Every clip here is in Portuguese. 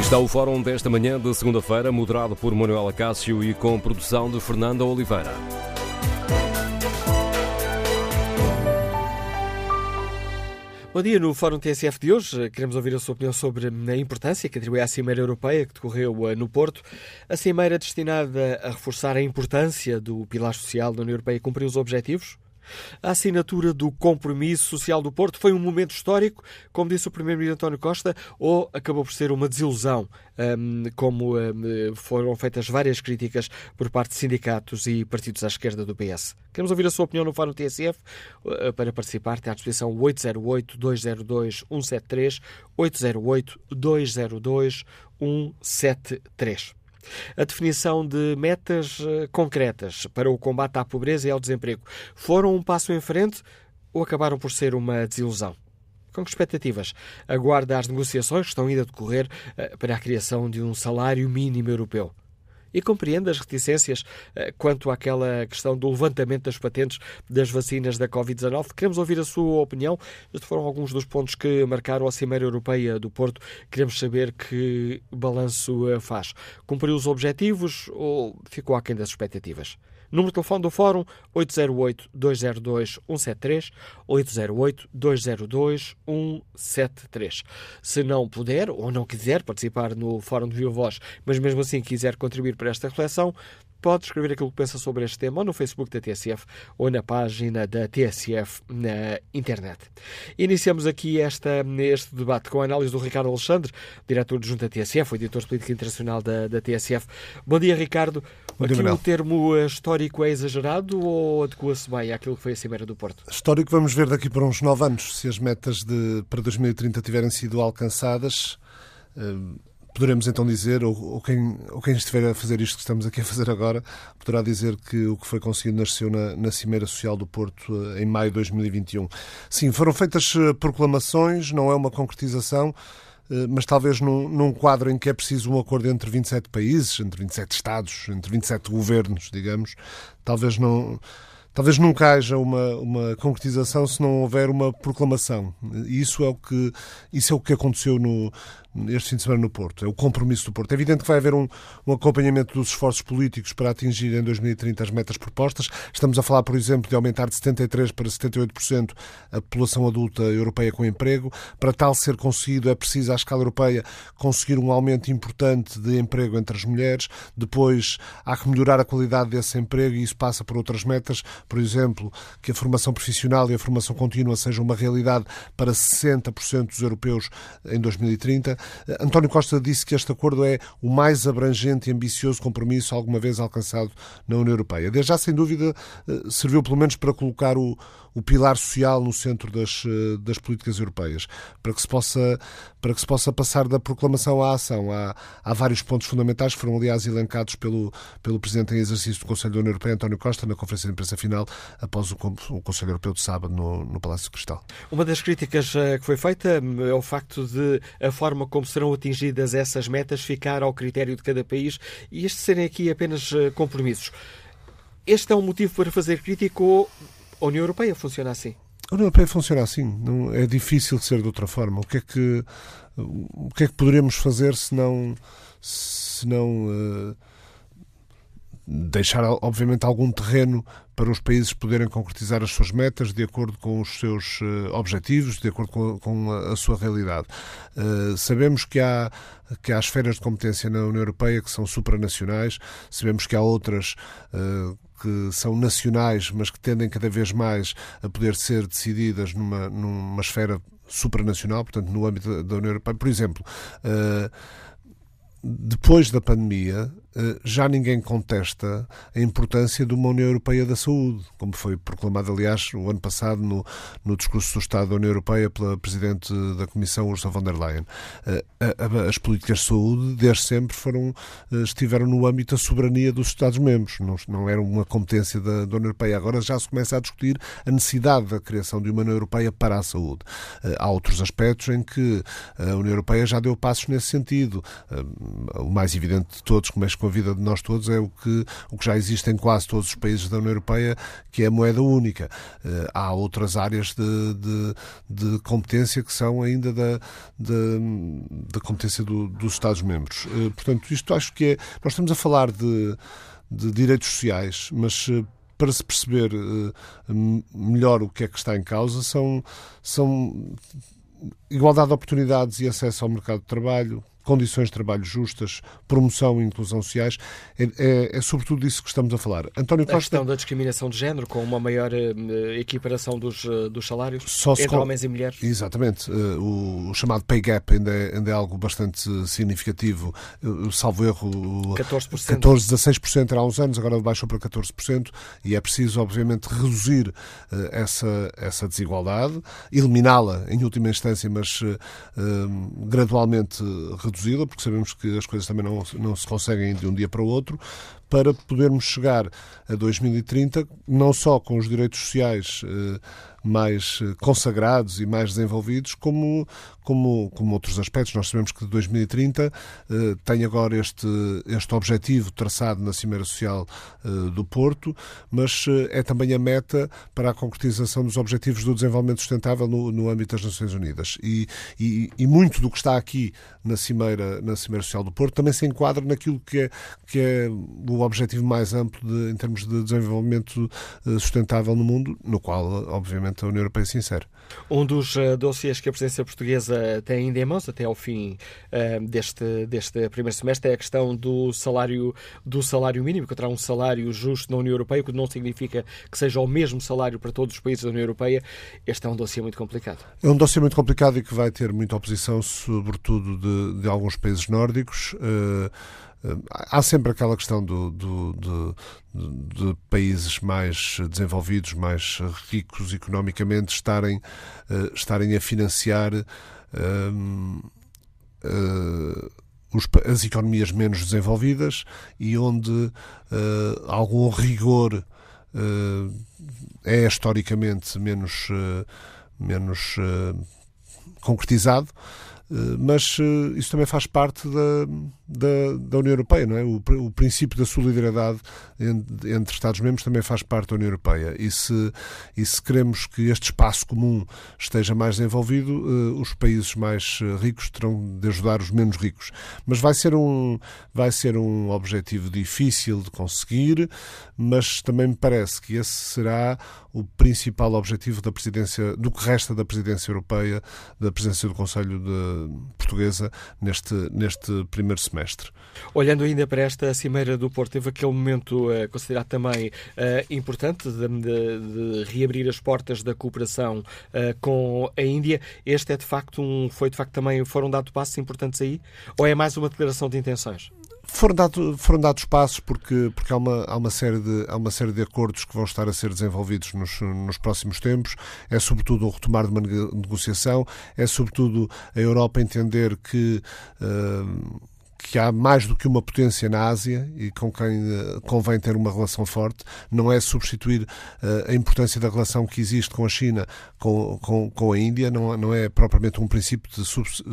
Está o fórum desta manhã de segunda-feira, moderado por Manuela Cássio e com produção de Fernanda Oliveira. Bom dia, no Fórum TSF de hoje queremos ouvir a sua opinião sobre a importância que atribui à Cimeira Europeia que decorreu eh, no Porto. A Cimeira destinada a reforçar a importância do pilar social da União Europeia cumpriu os objetivos? A assinatura do Compromisso Social do Porto foi um momento histórico, como disse o Primeiro-Ministro António Costa, ou acabou por ser uma desilusão, como foram feitas várias críticas por parte de sindicatos e partidos à esquerda do PS? Queremos ouvir a sua opinião no Fórum TSF. Uh, para participar, tem à disposição 808-202-173, 808-202-173. A definição de metas eh, concretas para o combate à pobreza e ao desemprego foram um passo em frente ou acabaram por ser uma desilusão? Com que expectativas aguarda as negociações que estão ainda a decorrer eh, para a criação de um salário mínimo europeu? E compreende as reticências eh, quanto àquela questão do levantamento das patentes das vacinas da Covid-19. Queremos ouvir a sua opinião. Estes foram alguns dos pontos que marcaram a Cimeira Europeia do Porto. Queremos saber que balanço eh, faz. Cumpriu os objetivos ou ficou aquém das expectativas? Número de telefone do Fórum 808-202-173, 808-202-173. Se não puder ou não quiser participar no Fórum de Viva Voz, mas mesmo assim quiser contribuir para esta reflexão, pode escrever aquilo que pensa sobre este tema ou no Facebook da TSF ou na página da TSF na internet. Iniciamos aqui esta, este debate com a análise do Ricardo Alexandre, diretor de Junta TSF, editor de política internacional da, da TSF. Bom dia, Ricardo. Bom dia, aqui Manuel. o termo histórico é exagerado ou adequa-se bem àquilo que foi a Cimeira do Porto? Histórico vamos ver daqui por uns nove anos, se as metas de, para 2030 tiverem sido alcançadas. Uh, poderemos então dizer, ou, ou, quem, ou quem estiver a fazer isto que estamos aqui a fazer agora, poderá dizer que o que foi conseguido nasceu na, na Cimeira Social do Porto eh, em maio de 2021. Sim, foram feitas eh, proclamações, não é uma concretização, eh, mas talvez num, num, quadro em que é preciso um acordo entre 27 países, entre 27 Estados, entre 27 governos, digamos, talvez não. Talvez nunca haja uma, uma concretização se não houver uma proclamação. E isso é o que, isso é o que aconteceu no, este fim de semana no Porto. É o compromisso do Porto. É evidente que vai haver um, um acompanhamento dos esforços políticos para atingir em 2030 as metas propostas. Estamos a falar, por exemplo, de aumentar de 73% para 78% a população adulta europeia com emprego. Para tal ser conseguido, é preciso, à escala europeia, conseguir um aumento importante de emprego entre as mulheres. Depois, há que melhorar a qualidade desse emprego e isso passa por outras metas. Por exemplo, que a formação profissional e a formação contínua sejam uma realidade para 60% dos europeus em 2030. António Costa disse que este acordo é o mais abrangente e ambicioso compromisso alguma vez alcançado na União Europeia. Desde já, sem dúvida, eh, serviu pelo menos para colocar o, o pilar social no centro das, eh, das políticas europeias, para que, se possa, para que se possa passar da proclamação à ação. Há, há vários pontos fundamentais que foram, aliás, elencados pelo, pelo Presidente em exercício do Conselho da União Europeia, António Costa, na conferência de imprensa final, após o, o Conselho Europeu de sábado no, no Palácio Cristal. Uma das críticas eh, que foi feita hum, é o facto de a forma como serão atingidas essas metas ficar ao critério de cada país e estes serem aqui apenas eh, compromissos. Este é um motivo para fazer crítica ou a União Europeia funciona assim? A União Europeia funciona assim. Não é difícil ser de outra forma. O que é que o que é que poderíamos fazer se não se não uh, deixar obviamente algum terreno para os países poderem concretizar as suas metas de acordo com os seus uh, objetivos, de acordo com, com a, sua realidade. Uh, sabemos que há que há esferas de competência na União Europeia que são supranacionais, sabemos que há outras que são nacionais, mas que tendem cada vez mais a poder ser decididas numa, numa esfera supranacional, portanto, no âmbito da União Europeia. Por exemplo, uh, depois da pandemia, eh, já ninguém contesta a importância de uma União Europeia da Saúde, como foi proclamado, aliás, o ano passado no, no discurso do Estado da União Europeia pela Presidente da Comissão, Ursula von der Leyen. Eh, as políticas de saúde, desde sempre, foram, eh, estiveram no âmbito da soberania dos Estados-membros, não, não eram uma competência da, da União Europeia. Agora já se começa a discutir a necessidade da criação de uma União Europeia para a saúde. Há outros aspectos em que a União Europeia já deu passos nesse sentido. O mais evidente de todos, como é com a vida de nós todos é o que, o que já existe em quase todos os países da União Europeia, que é a moeda única. Uh, há outras áreas de, de, de, competência que são ainda da, da competência do, dos Estados-membros. Uh, portanto, isto acho que é. Nós estamos a falar de, de direitos sociais, mas para se perceber melhor o que é que está em causa, são, são igualdade de oportunidades e acesso ao mercado de trabalho, condições de trabalho justas, promoção e inclusão sociais, é, é, é sobretudo disso que estamos a falar. António Costa... A questão da discriminação de género, com uma maior uh, equiparação dos, uh, dos salários Só entre com... homens e mulheres. Exatamente. Uh, o, o, chamado pay gap ainda é, ainda é algo bastante significativo. salvo erro, 14%. 14, 16% era há uns anos, agora baixou para 14%, e é preciso, obviamente, reduzir essa, essa desigualdade, eliminá-la em última instância, mas gradualmente reduzi-la, porque sabemos que as coisas também não, não se conseguem de um dia para o outro, para podermos chegar a 2030 não só com os direitos sociais eh, mais eh, consagrados e mais desenvolvidos, como, como, como outros aspectos. Nós sabemos que 2030 eh, tem agora este, este objetivo traçado na Cimeira Social eh, do Porto, mas eh, é também a meta para a concretização dos Objetivos do Desenvolvimento Sustentável no, no âmbito das Nações Unidas. E, e, e, muito do que está aqui na Cimeira, na Cimeira Social do Porto também se enquadra naquilo que é, que é o objetivo mais amplo de, em termos de desenvolvimento eh, sustentável no mundo, no qual, obviamente, a União Europeia se insere. Um dos uh, dossiês que a presidência portuguesa tem ainda em mãos até ao fim uh, deste, deste primeiro semestre é a questão do salário, do salário mínimo, que terá um salário justo na União Europeia, o que não significa que seja o mesmo salário para todos os países da União Europeia. Este é um dossiê muito complicado. É um dossiê muito complicado e que vai ter muita oposição, sobretudo de, de alguns países nórdicos. Uh, Há sempre aquela questão do, do, do, de países mais desenvolvidos, mais ricos economicamente, estarem, eh, estarem a financiar um, uh, os, as economias menos desenvolvidas e onde uh, algum rigor uh, é historicamente menos, menos concretizado. Mas isso também faz parte da, da, da União Europeia, não é? O, o princípio da solidariedade entre, entre Estados-membros também faz parte da União Europeia. E se, e se queremos que este espaço comum esteja mais desenvolvido, uh, os países mais eh, ricos terão de ajudar os menos ricos. Mas vai ser um, vai ser um objetivo difícil de conseguir, mas também me parece que esse será o principal objetivo da presidência, do que resta da presidência europeia, da presidência do Conselho de Portuguesa neste, neste primeiro semestre. Olhando ainda para esta Cimeira do Porto, teve aquele momento uh, considerado também uh, importante de, de, de, reabrir as portas da cooperação uh, com a Índia. Este é de facto um, foi de facto também, foram dados passos importantes aí? Ou é mais uma declaração de intenções? Foram, dado, foram dados passos porque, porque há, uma, há, uma série de, há uma série de acordos que vão estar a ser desenvolvidos nos, nos próximos tempos. É sobretudo o retomar de uma negociação, é sobretudo a Europa entender que. Uh, que há mais do que uma potência na Ásia e com quem uh, convém ter uma relação forte. Não é substituir uh, a importância da relação que existe com a China com, com, com a Índia, não, não é propriamente um princípio de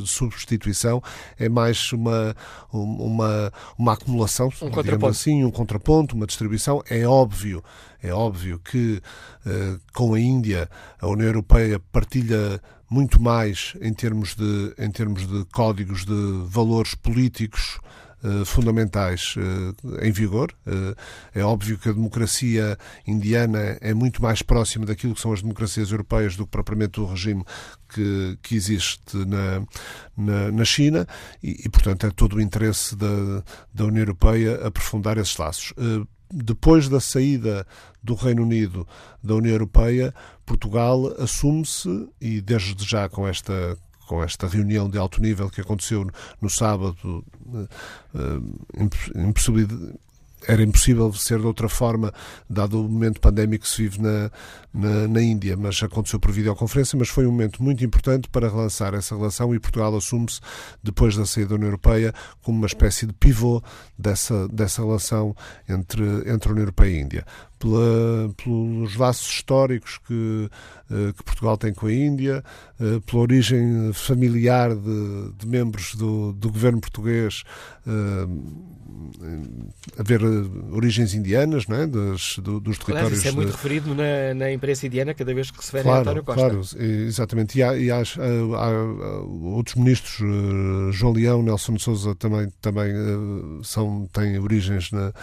substituição, é mais uma, uma, uma acumulação, um contraponto. assim, um contraponto, uma distribuição. É óbvio, é óbvio que uh, com a Índia a União Europeia partilha muito mais em termos de, em termos de códigos de valores políticos uh, fundamentais uh, em vigor. Uh, é óbvio que a democracia indiana é muito mais próxima daquilo que são as democracias europeias do que propriamente o regime que, que existe na, na, na China e, e, portanto, é todo o interesse da, da União Europeia aprofundar esses laços depois da saída do Reino Unido da União Europeia, Portugal assume-se, e desde já com esta com esta reunião de alto nível que aconteceu no sábado, eh, eh, era impossível ser de outra forma, dado o momento pandémico que se vive na, na, na, Índia, mas aconteceu por videoconferência, mas foi um momento muito importante para relançar essa relação e Portugal assume-se, depois da saída da União Europeia, como uma espécie de pivô dessa, dessa relação entre, entre a União Europeia e a Índia. Pela, pelos laços históricos que, eh, que, Portugal tem com a Índia, eh, pela origem familiar de, de membros do, do, governo português haver origens indianas, não é? dos, do, dos territórios. Aliás, isso é muito de... referido na, na, imprensa indiana cada vez que se refere claro, a António Costa. Claro, exatamente. E há, e há, há, há outros ministros, João Leão, Nelson de Souza também, também são, têm origens na,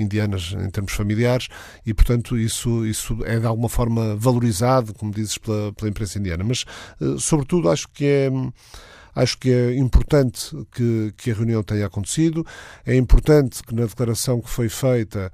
indianas em termos familiares e, portanto, isso, isso é de alguma forma valorizado, como dizes, pela, pela imprensa indiana. Mas, eh, sobretudo, acho que é. Acho que é importante que, que, a reunião tenha acontecido. É importante que na declaração que foi feita,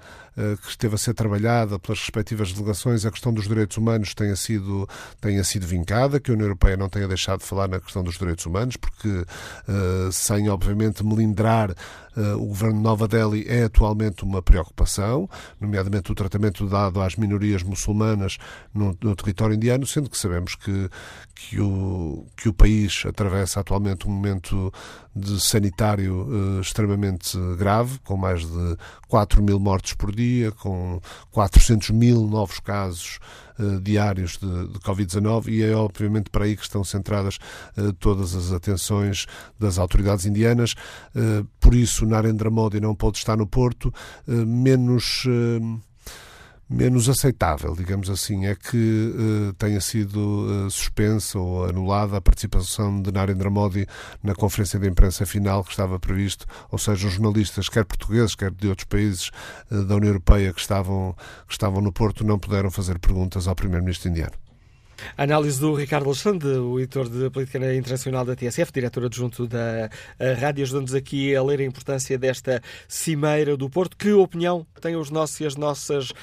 que esteve a ser trabalhada pelas respectivas delegações, a questão dos direitos humanos tenha sido, tenha sido vincada, que a União Europeia não tenha deixado de falar na questão dos direitos humanos, porque eh, sem, obviamente, melindrar Uh, o governo de Nova Delhi é atualmente uma preocupação, nomeadamente o tratamento dado às minorias muçulmanas no, no território indiano, sendo que sabemos que, que, o, que o país atravessa atualmente um momento de sanitário extremamente grave, com mais de 4 mil mortes por dia, com 400 mil novos casos uh, diários de, de Covid-19 e é obviamente para aí que estão centradas uh, todas as atenções das autoridades indianas. por isso, Narendra Modi não pode estar no Porto, menos menos aceitável, digamos assim, é que uh, tenha sido uh, suspensa ou anulada a participação de Narendra Modi na conferência de imprensa final que estava previsto, ou seja, os jornalistas, quer portugueses, quer de outros países uh, da União Europeia que estavam, que estavam no Porto, não puderam fazer perguntas ao primeiro-ministro indiano. A análise do Ricardo Alexandre, o editor de Política Internacional da TSF, diretor adjunto da rádio, ajudando-nos aqui a ler a importância desta Cimeira do Porto. Que opinião têm os nossos e as nossas uh,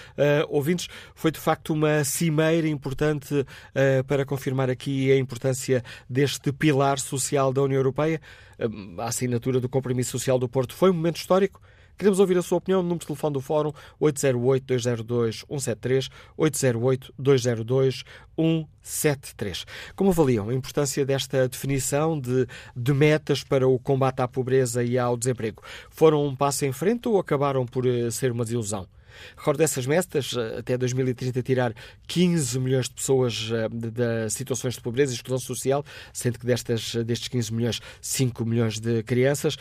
ouvintes? Foi de facto uma cimeira importante uh, para confirmar aqui a importância deste pilar social da União Europeia? Uh, a assinatura do Compromisso Social do Porto foi um momento histórico? Queremos ouvir a sua opinião número de telefone do Fórum 808-202-173, 808-202-173. Como avaliam a importância desta definição de, de metas para o combate à pobreza e ao desemprego? Foram um passo em frente ou acabaram por eh, ser uma desilusão? Recordo essas metas, eh, até 2030 tirar 15 milhões de pessoas eh, de, situações de pobreza e exclusão social, sendo que destas, destes 15 milhões, 5 milhões de crianças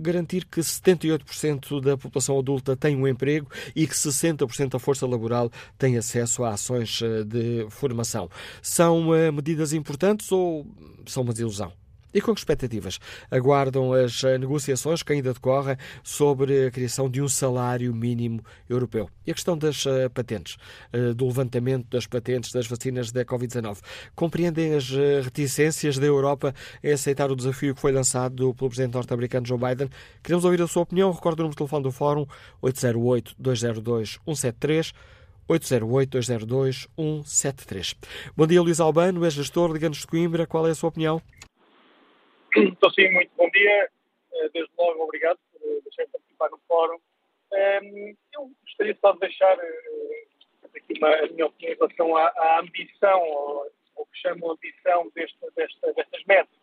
garantir que 78% da população adulta tem um emprego e que 60% da força laboral tem acesso a ações eh, de formação. São eh, medidas importantes ou são uma desilusão? E com que expectativas aguardam as eh, negociações que ainda decorrem sobre a criação de um salário mínimo europeu? E a questão das eh, patentes, eh, do levantamento das patentes das vacinas da Covid-19. Compreendem as reticências da Europa em aceitar o desafio que foi lançado pelo presidente norte-americano Joe Biden? Queremos ouvir a sua opinião. Recordo o número de telefone do Fórum 808-202-173. 808-202-173. Bom dia, Luís Albano, é gestor, liga-nos de Coimbra. Qual é a sua opinião? Estou sim, muito bom dia. Eh, desde logo, obrigado por eh, deixar participar no fórum. Ehm, eu gostaria só de deixar eh, aqui uma, a minha opinião em relação à, à ambição, ou, ou que chamo ambição deste, desta, destas metas.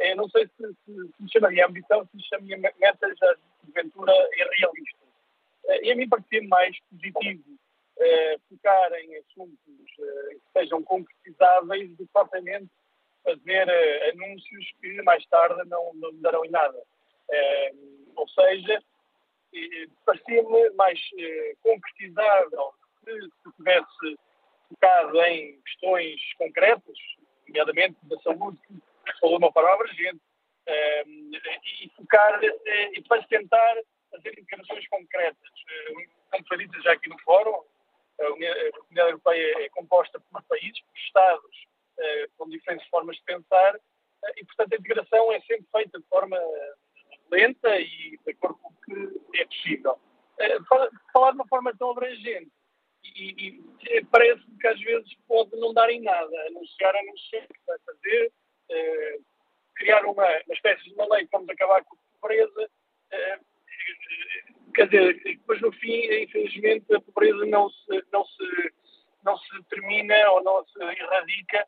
Eu não sei se, se, se chamaria ambição, se chamaria metas de aventura irrealistas. E a mim parecia mais positivo focar em assuntos que sejam concretizáveis do que propriamente fazer uh, anúncios que mais tarde não, não darão em nada. Uh, ou seja, parecia-me mais uh, concretizável se se tivesse focado em questões concretas, nomeadamente da saúde, que falou uma palavra gente, e focar, e depois tentar fazer declarações concretas. como foi dito já aqui no fórum, a Comunidade Europeia é composta por países, por Estados, eh, com diferentes formas de pensar, eh, e portanto a integração é sempre feita de forma lenta e de acordo com o que é possível. Eh, falar de uma forma tão abrangente e, e parece que às vezes pode não dar em nada, anunciar, anunciar o que vai fazer, criar uma, uma espécie de uma lei que vamos acabar com a pobreza, quer dizer, depois no fim, infelizmente, a pobreza não se, não se, não se termina ou não se erradica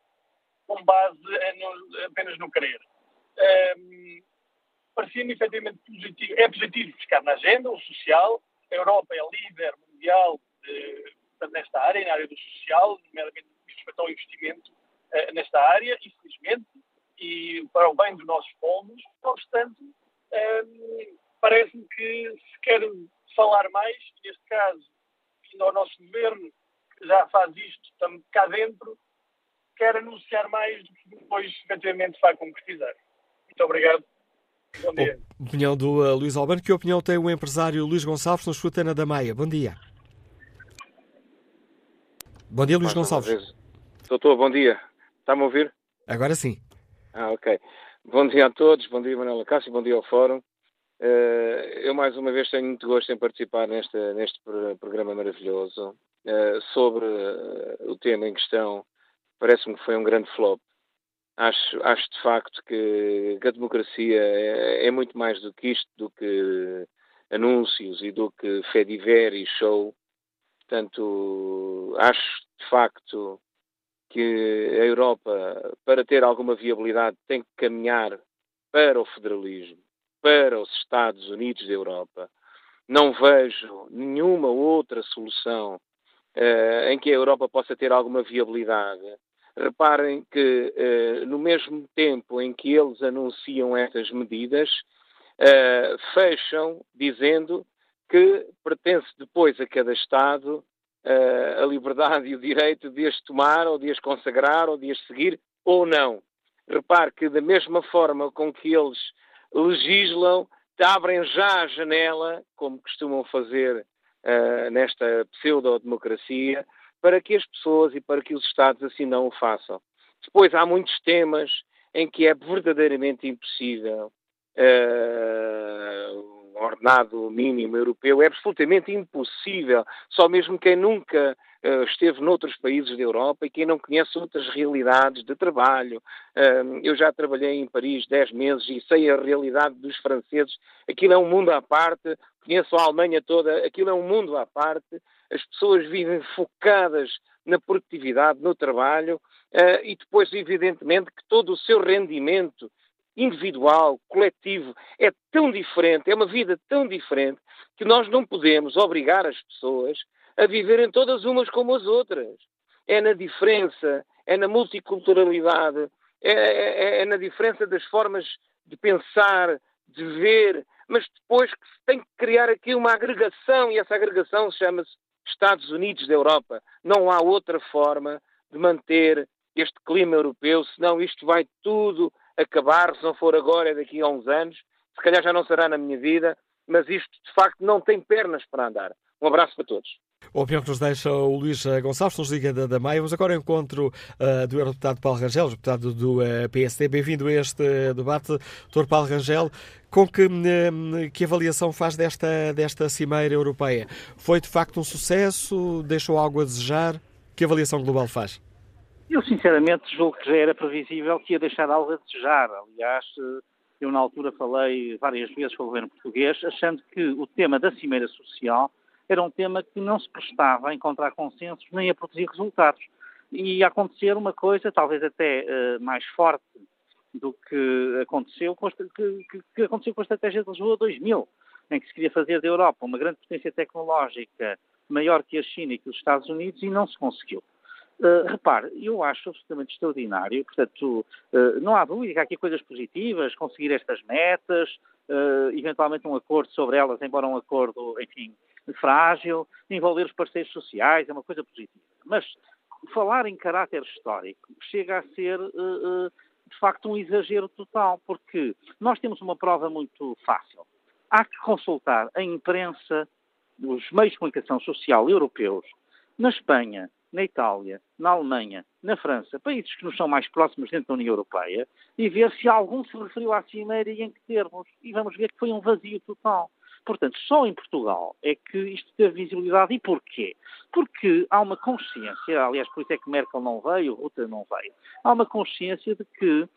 com base no, apenas no querer. Um, Parecia-me efetivamente positivo. É positivo buscar na agenda o social, a Europa é líder mundial nesta área, na área do social, nomeadamente respeito ao investimento uh, nesta área, infelizmente, e para o bem dos nossos povos. Não obstante, um, parece-me que se quer falar mais, neste caso, vindo ao nosso governo, que já faz isto, cá dentro, quer anunciar mais do que depois, efetivamente, vai concretizar. Muito obrigado. Bom dia. Opinião do uh, Luís Albano. Que opinião tem o empresário Luís Gonçalves no Escutana da Maia? Bom dia. Bom dia, Luís Gonçalves. Doutor, bom dia. Está-me a ouvir? Agora sim. Ah, ok. Bom dia a todos, bom dia Manuela Cássio, bom dia ao Fórum. Uh, eu mais uma vez tenho muito gosto em participar neste, neste programa maravilhoso uh, sobre uh, o tema em questão. Parece-me que foi um grande flop. Acho, acho de facto que, a democracia é, é, muito mais do que isto, do que anúncios e do que fé diver e show. Portanto, acho de facto que a Europa, para ter alguma viabilidade, tem que caminhar para o federalismo, para os Estados Unidos da Europa. Não vejo nenhuma outra solução uh, em que a Europa possa ter alguma viabilidade. Reparem que, uh, no mesmo tempo em que eles anunciam estas medidas, uh, fecham dizendo que pertence depois a cada Estado uh, a liberdade e o direito de as tomar, ou de as consagrar, ou de as seguir, ou não. Repare que, da mesma forma com que eles legislam, abrem já a janela, como costumam fazer nesta pseudo-democracia, para que as pessoas e para que os Estados assim não o façam. Depois há muitos temas em que é verdadeiramente impossível uh, ordenado mínimo europeu é absolutamente impossível. Só mesmo quem nunca uh, esteve noutros países da Europa e quem não conhece outras realidades de trabalho. Uh, eu já trabalhei em Paris 10 meses e sei a realidade dos franceses. Aquilo é um mundo à parte. Conheço a Alemanha toda. Aquilo é um mundo à parte. As pessoas vivem focadas na produtividade, no trabalho, uh, e depois, evidentemente, que todo o seu rendimento individual, coletivo, é tão diferente, é uma vida tão diferente, que nós não podemos obrigar as pessoas a viverem todas umas como as outras. É na diferença, é na multiculturalidade, é, é, é na diferença das formas de pensar, de ver, mas depois que se tem que criar aqui uma agregação, e essa agregação chama-se Estados Unidos da Europa. Não há outra forma de manter este clima europeu, senão isto vai tudo acabar, se não for agora, é daqui a uns anos, se calhar já não será na minha vida, mas isto de facto não tem pernas para andar. Um abraço para todos. O opinião que nos deixa o Luís Gonçalves, nos liga da, da Maia. Vamos agora ao encontro uh, do Eurodeputado Paulo Rangel, deputado do uh, eh, PSD. Bem-vindo a este debate, Dr. Paulo Rangel. Com que, que avaliação faz desta, desta Cimeira Europeia? Foi de facto um sucesso? Deixou algo a desejar? Que avaliação global faz? Eu, sinceramente, julgo que já era previsível que ia deixar algo a desejar. Aliás, eu na altura falei várias vezes com o governo português, achando que o tema da Cimeira Social era um tema que não se prestava a encontrar consensos nem a produzir resultados. E acontecer uma coisa, talvez até uh, mais forte do que aconteceu, com a, que, que aconteceu com a Estratégia de Lisboa 2000, em que se queria fazer da Europa uma grande potência tecnológica maior que a China e que os Estados Unidos e não se conseguiu. Uh, repare, eu acho absolutamente extraordinário, portanto, uh, não há dúvida que há aqui coisas positivas, conseguir estas metas, uh, eventualmente um acordo sobre elas, embora um acordo, enfim, frágil, envolver os parceiros sociais, é uma coisa positiva. Mas falar em caráter histórico chega a ser, de facto, um exagero total, porque nós temos uma prova muito fácil. Há que consultar a imprensa, os meios de comunicação social europeus, na Espanha, na Itália, na Alemanha, na França, países que nos são mais próximos dentro da União Europeia, e ver se algum se referiu à Cimeira e em que termos. E vamos ver que foi um vazio total. Portanto, só em Portugal é que isto teve visibilidade. E porquê? Porque há uma consciência, aliás, por isso é que Merkel não veio, Rutte não veio, há uma consciência de que uh,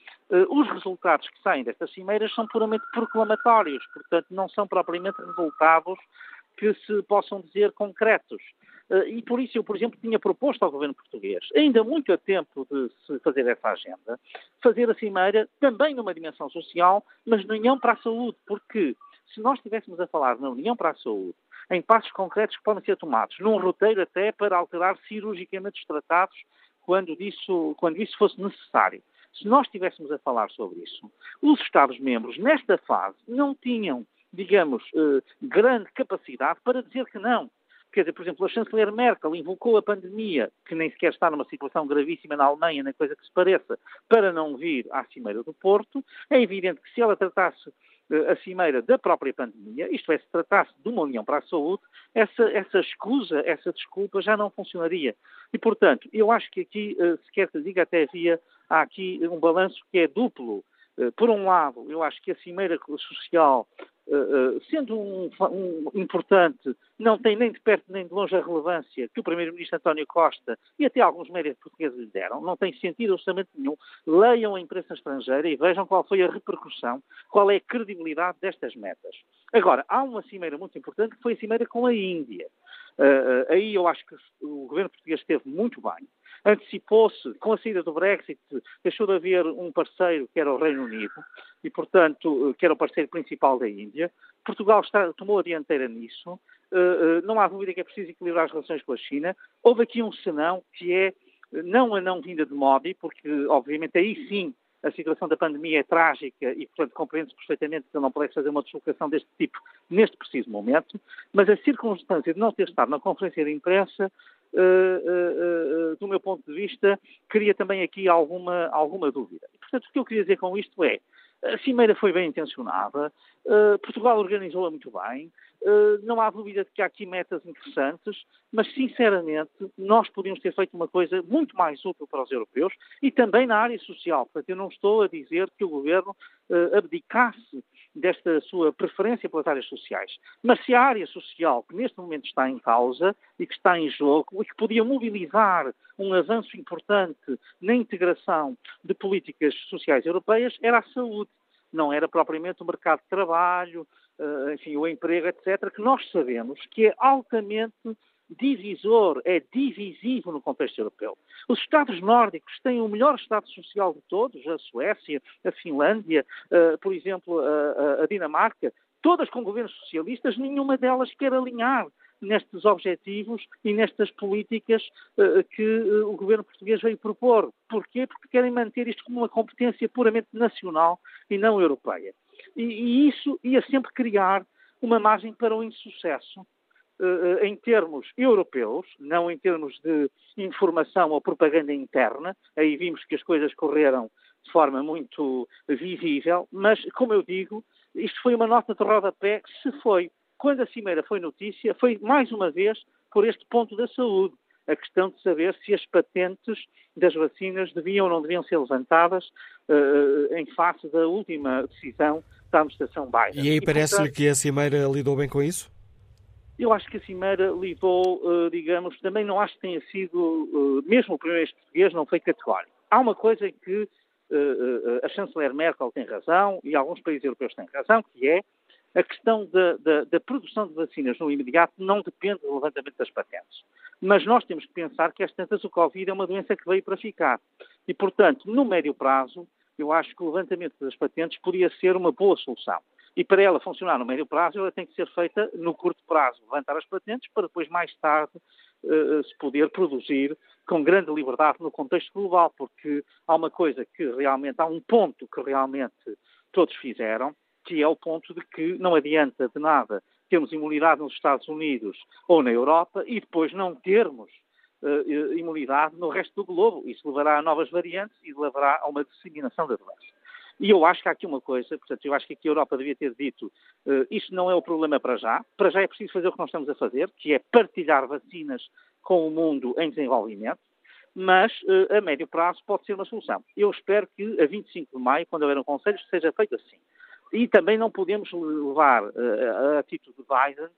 os resultados que saem destas cimeiras são puramente proclamatórios, portanto, não são propriamente resultados que se possam dizer concretos. Eh, e por isso eu, por exemplo, tinha proposto ao governo português, ainda muito a tempo de se fazer essa agenda, fazer a cimeira também numa dimensão social, mas na União para a Saúde, porque se nós estivéssemos a falar na União para a Saúde, em passos concretos que podem ser tomados, num roteiro até para alterar cirurgicamente os tratados quando isso, quando isso fosse necessário. Se nós estivéssemos a falar sobre isso, os Estados-membros, nesta fase, não tinham, digamos, eh, grande capacidade para dizer que não. Quer dizer, por exemplo, a chanceler Merkel invocou a pandemia, que nem sequer está numa situação gravíssima na Alemanha, nem coisa que se pareça, para não vir à Cimeira do Porto. É evidente que se ela tratasse a cimeira da própria pandemia, isto é, se tratasse de uma união para a saúde, essa, essa escusa, essa desculpa já não funcionaria. E, portanto, eu acho que aqui, eh, se quer que diga, até havia, há aqui um balanço que é duplo. Eh, por um lado, eu acho que a cimeira social eh, eh, sendo um, um, importante, não tem nem de perto nem de longe a relevância que o Primeiro-Ministro António Costa e até alguns médias portugueses lhe deram, não tem sentido absolutamente nenhum. Leiam a imprensa estrangeira e vejam qual foi a repercussão, qual é a credibilidade destas metas. Agora, há uma cimeira muito importante que foi a cimeira com a Índia. Uh, aí eu acho que o governo português esteve muito bem antecipou-se, com a saída do Brexit, deixou de haver um parceiro que era o Reino Unido, e, portanto, que era o parceiro principal da Índia. Portugal está, tomou a dianteira nisso. Uh, uh, não há dúvida que é preciso equilibrar as relações com a China. Houve aqui um senão que é não a não vinda de Modi, porque, obviamente, aí sim a situação da pandemia é trágica e, portanto, compreende-se perfeitamente que não pudesse fazer uma deslocação deste tipo neste preciso momento, mas a circunstância de não ter estado na conferência de imprensa do meu ponto de vista, cria também aqui alguma, alguma dúvida. portanto, o que eu queria dizer com isto é, a cimeira foi bem intencionada, Portugal organizou-a muito bem, não há dúvida de que há aqui metas interessantes, mas sinceramente nós podíamos ter feito uma coisa muito mais útil para os europeus e também na área social. Portanto, eu não estou a dizer que o governo abdicasse desta sua preferência pelas áreas sociais. Mas se a área social, que neste momento está em causa e que está em jogo, e que podia mobilizar um avanço importante na integração de políticas sociais europeias, era a saúde. Não era propriamente o mercado de trabalho, eh, enfim, o emprego, etc., que nós sabemos que é altamente divisor, é divisivo no contexto europeu. Os Estados nórdicos têm o melhor Estado social de todos, a Suécia, a Finlândia, uh, por exemplo, a, a, Dinamarca, todas com governos socialistas, nenhuma delas quer alinhar nestes objetivos e nestas políticas uh, que uh, o governo português veio propor. Porquê? Porque querem manter isto como uma competência puramente nacional e não europeia. E, e isso ia sempre criar uma margem para o insucesso em termos europeus, não em termos de informação ou propaganda interna. Aí vimos que as coisas correram de forma muito visível, mas, como eu digo, isto foi uma nota de rodapé que se foi. Quando a Cimeira foi notícia, foi mais uma vez por este ponto da saúde. A questão de saber se as patentes das vacinas deviam ou não deviam ser levantadas uh, em face da última decisão da administração Biden. E aí parece-lhe que a Cimeira lidou bem com isso? Eu acho que a Cimeira lidou, eh, digamos, também não acho que tenha sido, eh, mesmo o primeiro português não foi categórico. Há uma coisa que eh, a chanceler Merkel tem razão e alguns países europeus têm razão, que é a questão da, da, da, produção de vacinas no imediato não depende do levantamento das patentes. Mas nós temos que pensar que, às tantas, o Covid é uma doença que veio para ficar. E, portanto, no médio prazo, eu acho que o levantamento das patentes poderia ser uma boa solução. E para ela funcionar no médio prazo, ela tem que ser feita no curto prazo, levantar as patentes para depois, mais tarde, uh, se poder produzir com grande liberdade no contexto global, porque há uma coisa que realmente, há um ponto que realmente todos fizeram, que é o ponto de que não adianta de nada termos imunidade nos Estados Unidos ou na Europa e depois não termos uh, imunidade no resto do globo. Isso levará a novas variantes e levará a uma disseminação da doença. E eu acho que há aqui uma coisa, portanto, eu acho que aqui a Europa devia ter dito uh, isto não é o problema para já, para já é preciso fazer o que nós estamos a fazer, que é partilhar vacinas com o mundo em desenvolvimento, mas uh, a médio prazo pode ser uma solução. Eu espero que a 25 de maio, quando houver um conselho, seja feito assim. E também não podemos levar uh, a atitude de Biden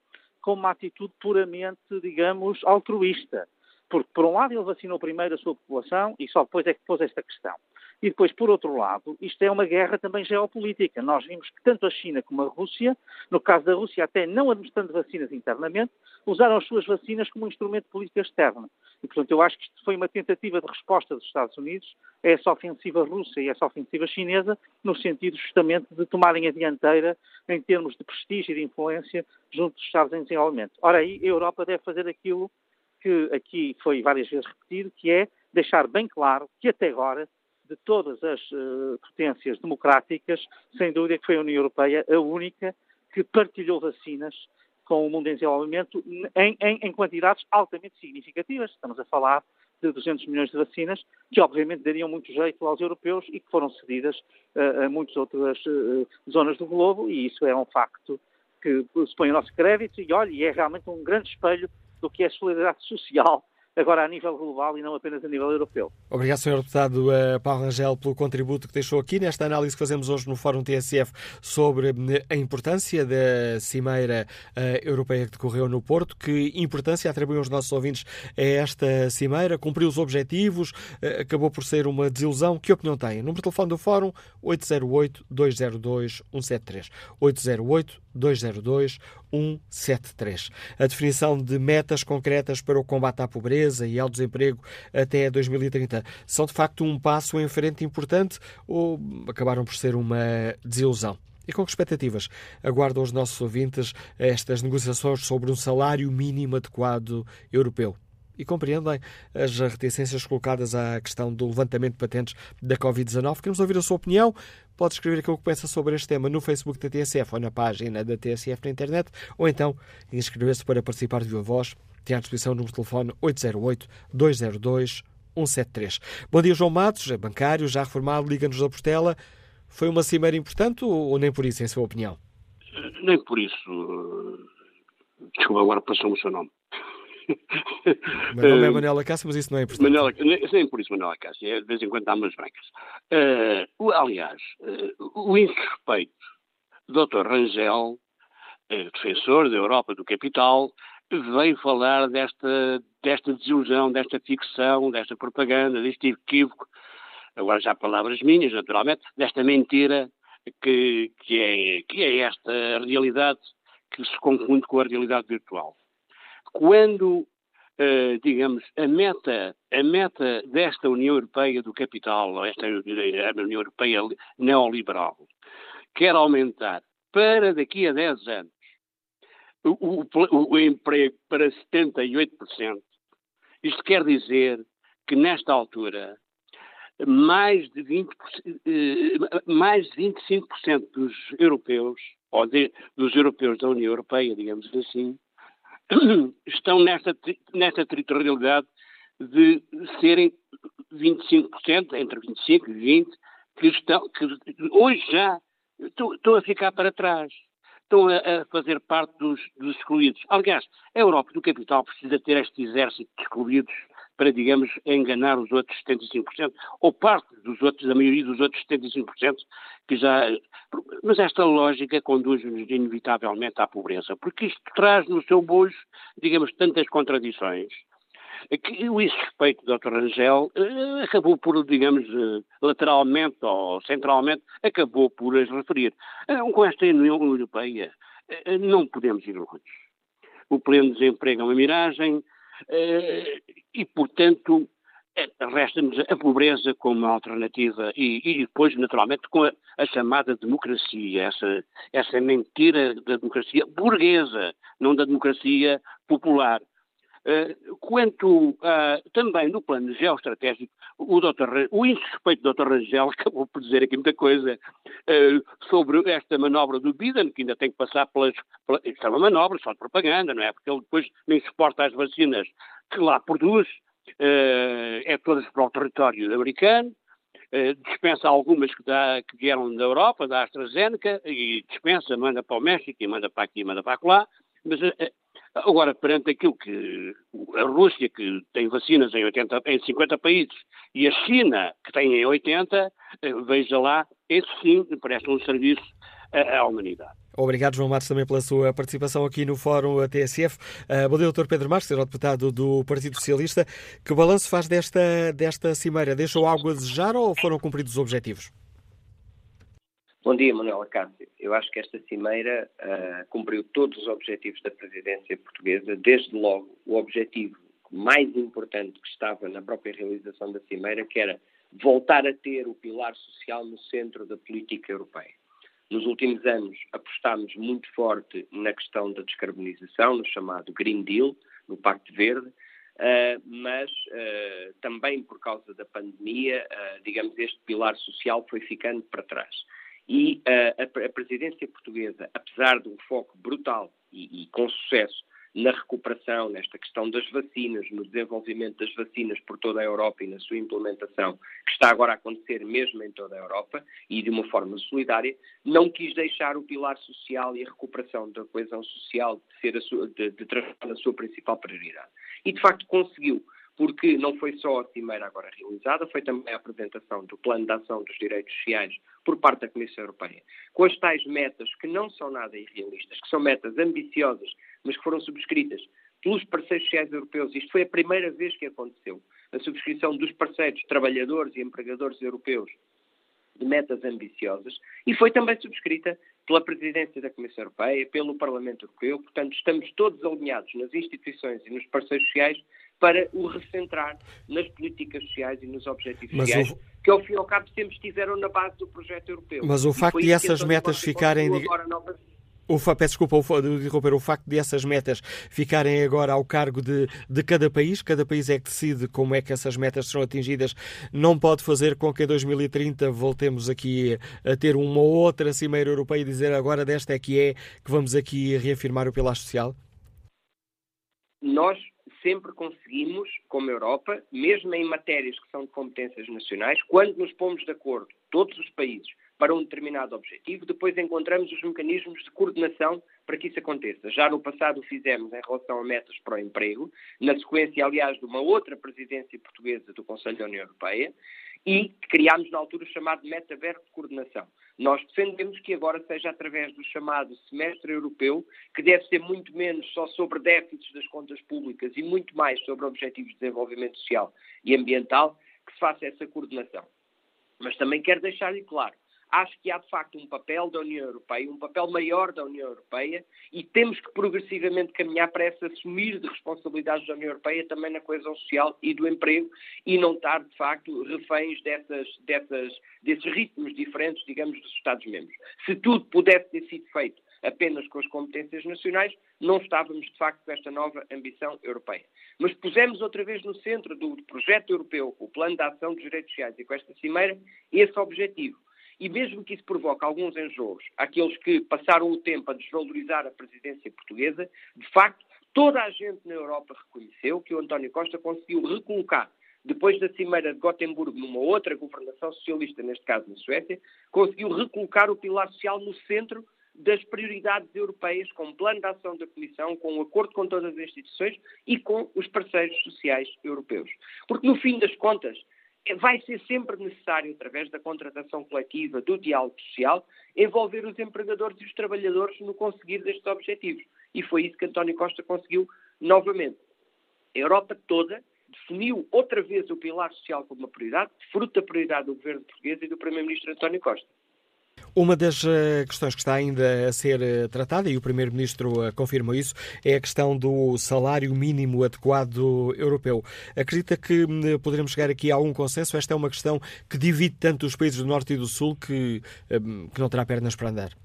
como uma atitude puramente, digamos, altruísta Porque, por um lado, ele vacinou primeiro a sua população e só depois é que pôs esta questão. E depois, por outro lado, isto é uma guerra também geopolítica. Nós vimos que tanto a China como a Rússia, no caso da Rússia até não administrando vacinas internamente, usaram as suas vacinas como um instrumento de política externa. E, portanto, eu acho que isto foi uma tentativa de resposta dos Estados Unidos a essa ofensiva russa e a essa ofensiva chinesa, no sentido justamente de tomarem a dianteira em termos de prestígio e de influência junto dos Estados em desenvolvimento. Ora, aí a Europa deve fazer aquilo que aqui foi várias vezes repetido, que é deixar bem claro que até agora de todas as uh, potências democráticas, sem dúvida que foi a União Europeia a única que partilhou vacinas com o mundo em desenvolvimento em, em, em, quantidades altamente significativas. Estamos a falar de 200 milhões de vacinas, que obviamente dariam muito jeito aos europeus e que foram cedidas uh, a muitas outras uh, zonas do globo, e isso é um facto que se põe o nosso crédito e, olha, é realmente um grande espelho do que é a solidariedade social agora a nível global e não apenas a nível europeu. Obrigado, Sr. Deputado uh, Paulo Rangel, pelo contributo que deixou aqui nesta análise que fazemos hoje no Fórum TSF sobre eh, a importância da Cimeira uh, Europeia que decorreu no Porto. Que importância atribuem os nossos ouvintes a esta Cimeira? Cumpriu os objetivos? Acabou por ser uma desilusão? Que opinião tem? Número de telefone do Fórum 808-202-173. 808-202-173. 173. A definição de metas concretas para o combate à pobreza e ao desemprego até 2030 são de facto um passo em frente importante ou acabaram por ser uma desilusão? E com que expectativas aguardam os nossos ouvintes estas negociações sobre um salário mínimo adequado europeu? E compreendem as reticências colocadas à questão do levantamento de patentes da Covid-19. Queremos ouvir a sua opinião. Pode escrever aquilo que pensa sobre este tema no Facebook da TSF ou na página da TSF na internet, ou então inscrever-se para participar de viva voz. Tem à disposição o número de telefone 808-202-173. Bom dia, João Matos, é bancário, já reformado, liga-nos da Portela. Foi uma cimeira importante ou nem por isso, em sua opinião? Nem por isso. Desculpa, agora passou-me o seu nome. Meu nome é Manuela Cássio, mas isso não é importante. Manela, nem por isso Manuela Cássio, é, de vez em quando dá umas brancas. Uh, aliás, uh, o insuspeito Dr. Rangel, uh, defensor da Europa do capital, veio falar desta, desta desilusão, desta ficção, desta propaganda, deste equívoco, agora já palavras minhas, naturalmente, desta mentira que, que, é, que é esta realidade que se confunde com a realidade virtual quando, uh, digamos, a meta, a meta desta União Europeia do capital, esta União Europeia neoliberal, quer aumentar para daqui a 10 anos o, o, o emprego para 78%, isto quer dizer que nesta altura mais de, 20%, eh, mais de 25% dos europeus, ou de, dos europeus da União Europeia, digamos assim, estão nesta, nesta territorialidade de serem 25%, entre 25% e 20%, que, estão, que hoje já estão a ficar para trás. Estão a, a fazer parte dos, dos, excluídos. Aliás, a Europa do capital precisa ter este exército de excluídos para, digamos, enganar os outros 75%, ou parte dos outros, a maioria dos outros 75%, que já. Mas esta lógica conduz-nos inevitavelmente à pobreza, porque isto traz no seu bojo, digamos, tantas contradições que o insuspeito Dr. Rangel eh, acabou por, digamos, eh, lateralmente ou centralmente, acabou por as referir. Eh, com esta União Europeia não podemos ir longe. O pleno desemprego é uma miragem, eh, e, portanto, eh, resta-nos a pobreza como alternativa e, e depois, naturalmente, com a, a, chamada democracia, essa, essa mentira da democracia burguesa, não da democracia popular. Uh, quanto uh, também no plano geoestratégico, o, Dr. o insuspeito Dr. Rangel acabou por dizer aqui muita coisa uh, sobre esta manobra do Biden, que ainda tem que passar pelas. Pela, isto é uma manobra só de propaganda, não é? Porque ele depois nem suporta as vacinas que lá produz, é todas para o território americano. dispensa algumas que, dá, que vieram da Europa, da AstraZeneca, e dispensa, manda para o México, e manda para aqui, e manda para lá. Mas Agora, perante aquilo que a Rússia, que tem vacinas em, 80, em 50 países, e a China, que tem em 80, eh, veja lá, esse sim presta um serviço à, humanidade. Obrigado, João Matos, também pela sua participação aqui no Fórum TSF. Uh, bom dia, Dr. Pedro Marques, deputado do Partido Socialista. Que balanço faz desta, desta cimeira? Deixou algo a desejar ou foram cumpridos os objetivos? Bom dia, Manuela Cássio. Eu acho que esta cimeira uh, cumpriu todos os objetivos da presidência portuguesa, desde logo o objetivo mais importante que estava na própria realização da cimeira, que era voltar a ter o pilar social no centro da política europeia. Nos últimos anos apostámos muito forte na questão da descarbonização, no chamado Green Deal, no Pacto Verde, Uh, mas uh, também por causa da pandemia, uh, digamos, este pilar social foi ficando para trás. E a, a, presidência portuguesa, apesar de um foco brutal e, e com sucesso na recuperação, nesta questão das vacinas, no desenvolvimento das vacinas por toda a Europa e na sua implementação, que está agora a acontecer mesmo em toda a Europa e de uma forma solidária, não quis deixar o pilar social e a recuperação da coesão social de, ser a sua, de, de transformar a sua principal prioridade. E de facto conseguiu porque não foi só a cimeira agora realizada, foi também a apresentação do Plano de Ação dos Direitos Sociais por parte da Comissão Europeia, com as tais metas que não são nada irrealistas, que são metas ambiciosas, mas que foram subscritas pelos parceiros sociais europeus. Isto foi a primeira vez que aconteceu. A subscrição dos parceiros, trabalhadores e empregadores europeus de metas ambiciosas e foi também subscrita pela Presidência da Comissão Europeia, pelo Parlamento Europeu. Portanto, estamos todos alinhados nas instituições e nos parceiros sociais para o recentrar nas políticas sociais e nos objetivos Mas sociais, o... que ao fim e ao cabo sempre estiveram na base do projeto europeu. Mas o facto de essas metas ficarem... O, peço desculpa o, de interromper, o facto de essas metas ficarem agora ao cargo de, de cada país, cada país é que decide como é que essas metas serão atingidas, não pode fazer com que em 2030 voltemos aqui a ter uma outra cimeira europeia e dizer agora desta é que é que vamos aqui reafirmar o pilar social? Nós sempre conseguimos, como Europa, mesmo em matérias que são de competências nacionais, quando nos pomos de acordo, todos os países, para um determinado objetivo, depois encontramos os mecanismos de coordenação para que isso aconteça. Já no passado o fizemos em relação a metas para o emprego, na sequência, aliás, de uma outra presidência portuguesa do Conselho da União Europeia, e criámos na altura o chamado Metaverso de Coordenação. Nós defendemos que agora seja através do chamado semestre europeu, que deve ser muito menos só sobre déficits das contas públicas e muito mais sobre objetivos de desenvolvimento social e ambiental, que se faça essa coordenação. Mas também quero deixar-lhe claro, acho que há de facto um papel da União Europeia, um papel maior da União Europeia, e temos que progressivamente caminhar para esse assumir de responsabilidades da União Europeia também na coesão social e do emprego, e não estar de facto reféns dessas, dessas, desses ritmos diferentes, digamos, dos Estados-membros. Se tudo pudesse ter sido feito apenas com as competências nacionais, não estávamos de facto com esta nova ambição europeia. Mas pusemos outra vez no centro do projeto europeu, o Plano de Ação dos Direitos Sociais e com esta cimeira, esse objetivo e mesmo que isso provoque alguns enjoos àqueles que passaram o tempo a desvalorizar a presidência portuguesa, de facto, toda a gente na Europa reconheceu que o António Costa conseguiu recolocar, depois da Cimeira de Gotemburgo, numa outra governação socialista, neste caso na Suécia, conseguiu recolocar o pilar social no centro das prioridades europeias, com um plano de ação da Comissão, com um acordo com todas as instituições e com os parceiros sociais europeus. Porque, no fim das contas, vai ser sempre necessário, através da contratação coletiva, do diálogo social, envolver os empregadores e os trabalhadores no conseguir destes objetivos. E foi isso que António Costa conseguiu novamente. A Europa toda definiu outra vez o pilar social como uma prioridade, fruto da prioridade do governo português e do primeiro-ministro António Costa. Uma das eh, questões que está ainda a ser eh, tratada, e o Primeiro-Ministro eh, confirma isso, é a questão do salário mínimo adequado europeu. Acredita que hum, poderemos chegar aqui a algum consenso? Esta é uma questão que divide tanto os países do Norte e do Sul que, hum, que não terá pernas para andar.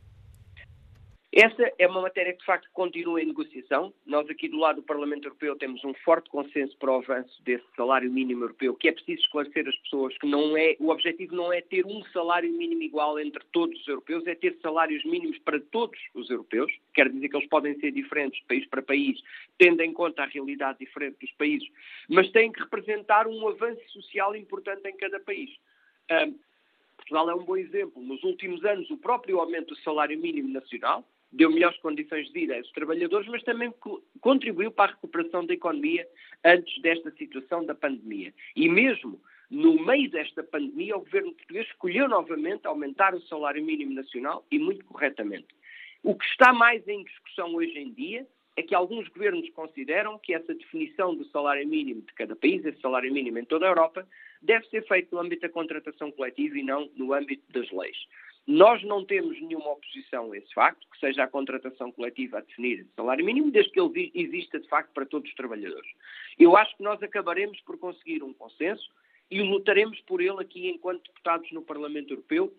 Essa é uma matéria que, de facto, continua em negociação. Nós, aqui do lado do Parlamento Europeu, temos um forte consenso para o avanço desse salário mínimo europeu, que é preciso esclarecer as pessoas que não é, o objetivo não é ter um salário mínimo igual entre todos os europeus, é ter salários mínimos para todos os europeus. Quer dizer que eles podem ser diferentes de país para país, tendo em conta a realidade diferente dos países, mas têm que representar um avanço social importante em cada país. Um, Portugal é um bom exemplo. Nos últimos anos, o próprio aumento do salário mínimo nacional, deu melhores condições de vida aos trabalhadores, mas também contribuiu para a recuperação da economia antes desta situação da pandemia. E mesmo no meio desta pandemia, o governo português escolheu novamente aumentar o salário mínimo nacional e muito corretamente. O que está mais em discussão hoje em dia é que alguns governos consideram que essa definição do salário mínimo de cada país, esse salário mínimo em toda a Europa, deve ser feito no âmbito da contratação coletiva e não no âmbito das leis. Nós não temos nenhuma oposição a esse facto, que seja a contratação coletiva a definir esse salário mínimo, desde que ele exista de facto para todos os trabalhadores. Eu acho que nós acabaremos por conseguir um consenso e lutaremos por ele aqui enquanto deputados no Parlamento Europeu.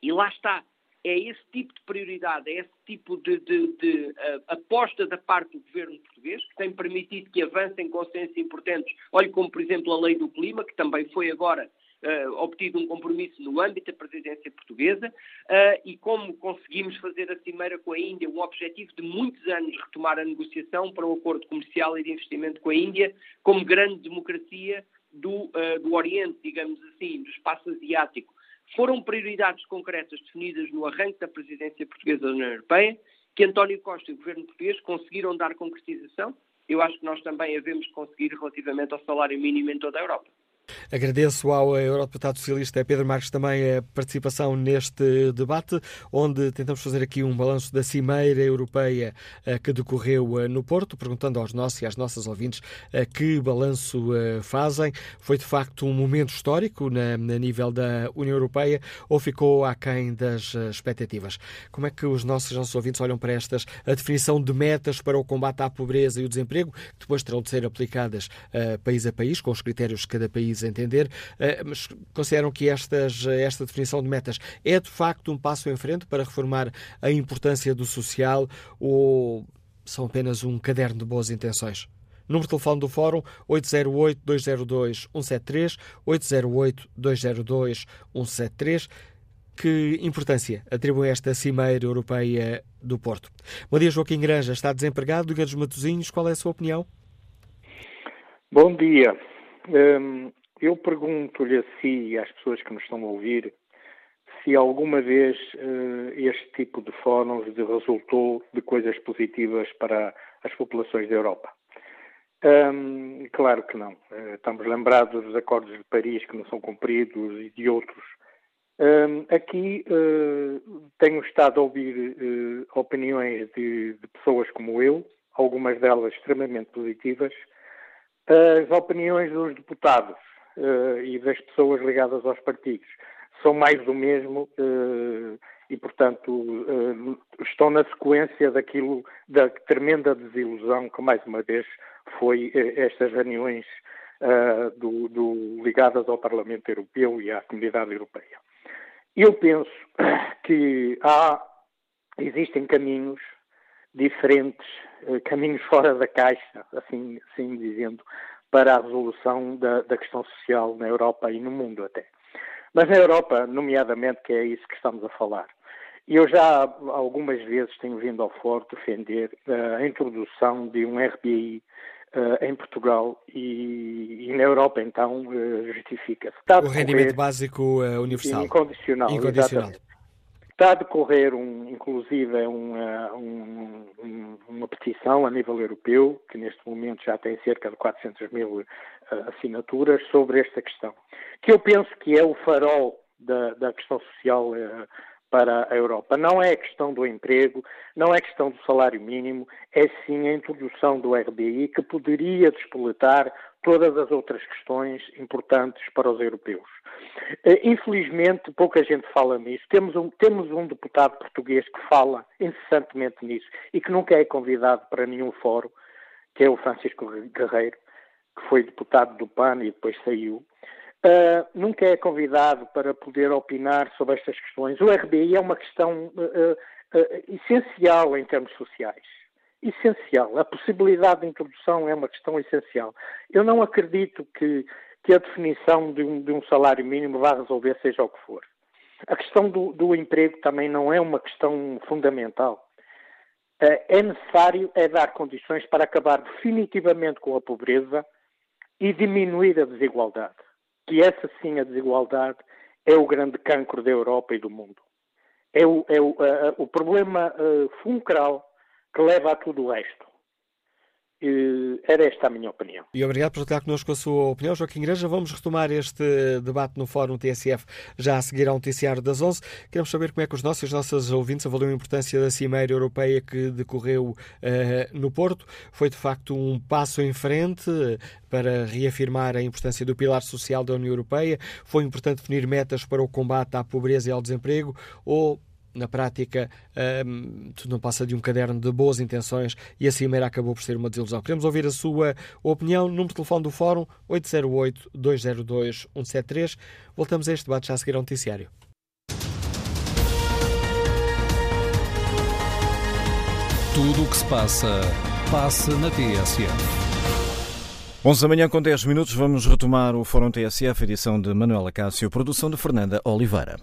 E lá está é esse tipo de prioridade, é esse tipo de, de, de uh, aposta da parte do governo português, que tem permitido que avancem consensos importantes. Olhe como, por exemplo, a lei do clima, que também foi agora uh, obtido um compromisso no âmbito da presidência portuguesa, uh, e como conseguimos fazer a cimeira com a Índia, um objetivo de muitos anos retomar a negociação para um acordo comercial e de investimento com a Índia, como grande democracia do, do Oriente, digamos assim, do espaço asiático foram prioridades concretas definidas no arranque da presidência portuguesa da União Europeia, que António Costa e o governo português conseguiram dar concretização. Eu acho que nós também havemos conseguir relativamente ao salário mínimo em toda a Europa. Agradeço ao Eurodeputado Socialista Pedro Marques também a participação neste debate, onde tentamos fazer aqui um balanço da Cimeira Europeia eh, que decorreu eh, no Porto, perguntando aos nossos e às nossas ouvintes eh, que balanço fazem. Foi de facto um momento histórico na, na nível da União Europeia ou ficou aquém das expectativas? Como é que os nossos, nossos ouvintes olham para estas, a definição de metas para o combate à pobreza e o desemprego, que depois terão de ser aplicadas país a país, com os critérios que cada país entender, eh, mas consideram que estas, esta definição de metas é de facto um passo em frente para reformar a importância do social ou são apenas um caderno de boas intenções? Número de telefone do Fórum 808-202-173, 808-202-173. Que importância atribui esta Cimeira Europeia do Porto? Bom dia, Joaquim Granja. Está desempregado, Liga dos Matosinhos. Qual é a sua opinião? Bom dia. Um, eu pergunto-lhe a si e às pessoas que nos estão a ouvir se alguma vez uh, este tipo de fóruns resultou de coisas positivas para as populações da Europa. Um, claro que não. Uh, estamos lembrados dos acordos de Paris que não são cumpridos e de outros. Um, aqui uh, tenho estado a ouvir opiniões de, de pessoas como eu, algumas delas extremamente positivas, as opiniões dos deputados uh, e das pessoas ligadas aos partidos. São mais do mesmo uh, e, portanto, uh, estão na sequência daquilo, da tremenda desilusão que, mais uma vez, foi estas reuniões do, do, ligadas ao Parlamento Europeu e à Comunidade Europeia. Eu penso que há, existem caminhos diferentes, caminhos fora da caixa, assim, assim dizendo, para a resolução da, da questão social na Europa e no mundo até. Mas na Europa, nomeadamente, que é isso que estamos a falar. Eu já algumas vezes tenho vindo ao foro defender uh, a introdução de um RBI uh, em Portugal e, e, na Europa, então, uh, justifica-se. O rendimento básico universal. Incondicional. Incondicional. Exatamente. Está a decorrer, um, inclusive, uma, um, uma petição a nível europeu, que neste momento já tem cerca de 400 mil uh, assinaturas, sobre esta questão, que eu penso que é o farol da, da questão social uh, para a Europa. Não é a questão do emprego, não é a questão do salário mínimo, é sim a introdução do RBI que poderia despoletar todas as outras questões importantes para os europeus. Eh, infelizmente, pouca gente fala nisso. Temos um, temos um deputado português que fala incessantemente nisso e que nunca é convidado para nenhum fórum, que é o Francisco Guerreiro, que foi deputado do PAN e depois saiu. Uh, nunca é convidado para poder opinar sobre estas questões. O RBI é uma questão uh, uh, essencial em termos sociais essencial. A possibilidade de introdução é uma questão essencial. Eu não acredito que, que a definição de um, de um, salário mínimo vá resolver seja o que for. A questão do, do emprego também não é uma questão fundamental. Eh, é necessário é dar condições para acabar definitivamente com a pobreza e diminuir a desigualdade. Que essa sim, a desigualdade, é o grande cancro da Europa e do mundo. É o, é o, uh, o problema uh, fulcral que leva a tudo o resto. era esta a minha opinião. E obrigado por estar connosco a sua opinião, Joaquim Igreja. Vamos retomar este debate no Fórum TSF já a seguir ao noticiário das 11. Queremos saber como é que os nossos e as nossas ouvintes avaliam a importância da Cimeira Europeia que decorreu uh, no Porto. Foi, de facto, um passo em frente para reafirmar a importância do pilar social da União Europeia. Foi importante definir metas para o combate à pobreza e ao desemprego ou na prática, um, tudo não passa de um caderno de boas intenções e a Cimeira acabou por ser uma desilusão. Queremos ouvir a sua opinião. Número de telefone do Fórum 808-202-173. Voltamos a este debate já a seguir ao noticiário. Tudo o que se passa, passa na TSF. 11 da manhã com 10 minutos, vamos retomar o Fórum TSF, edição de Manuela Cássio, produção de Fernanda Oliveira.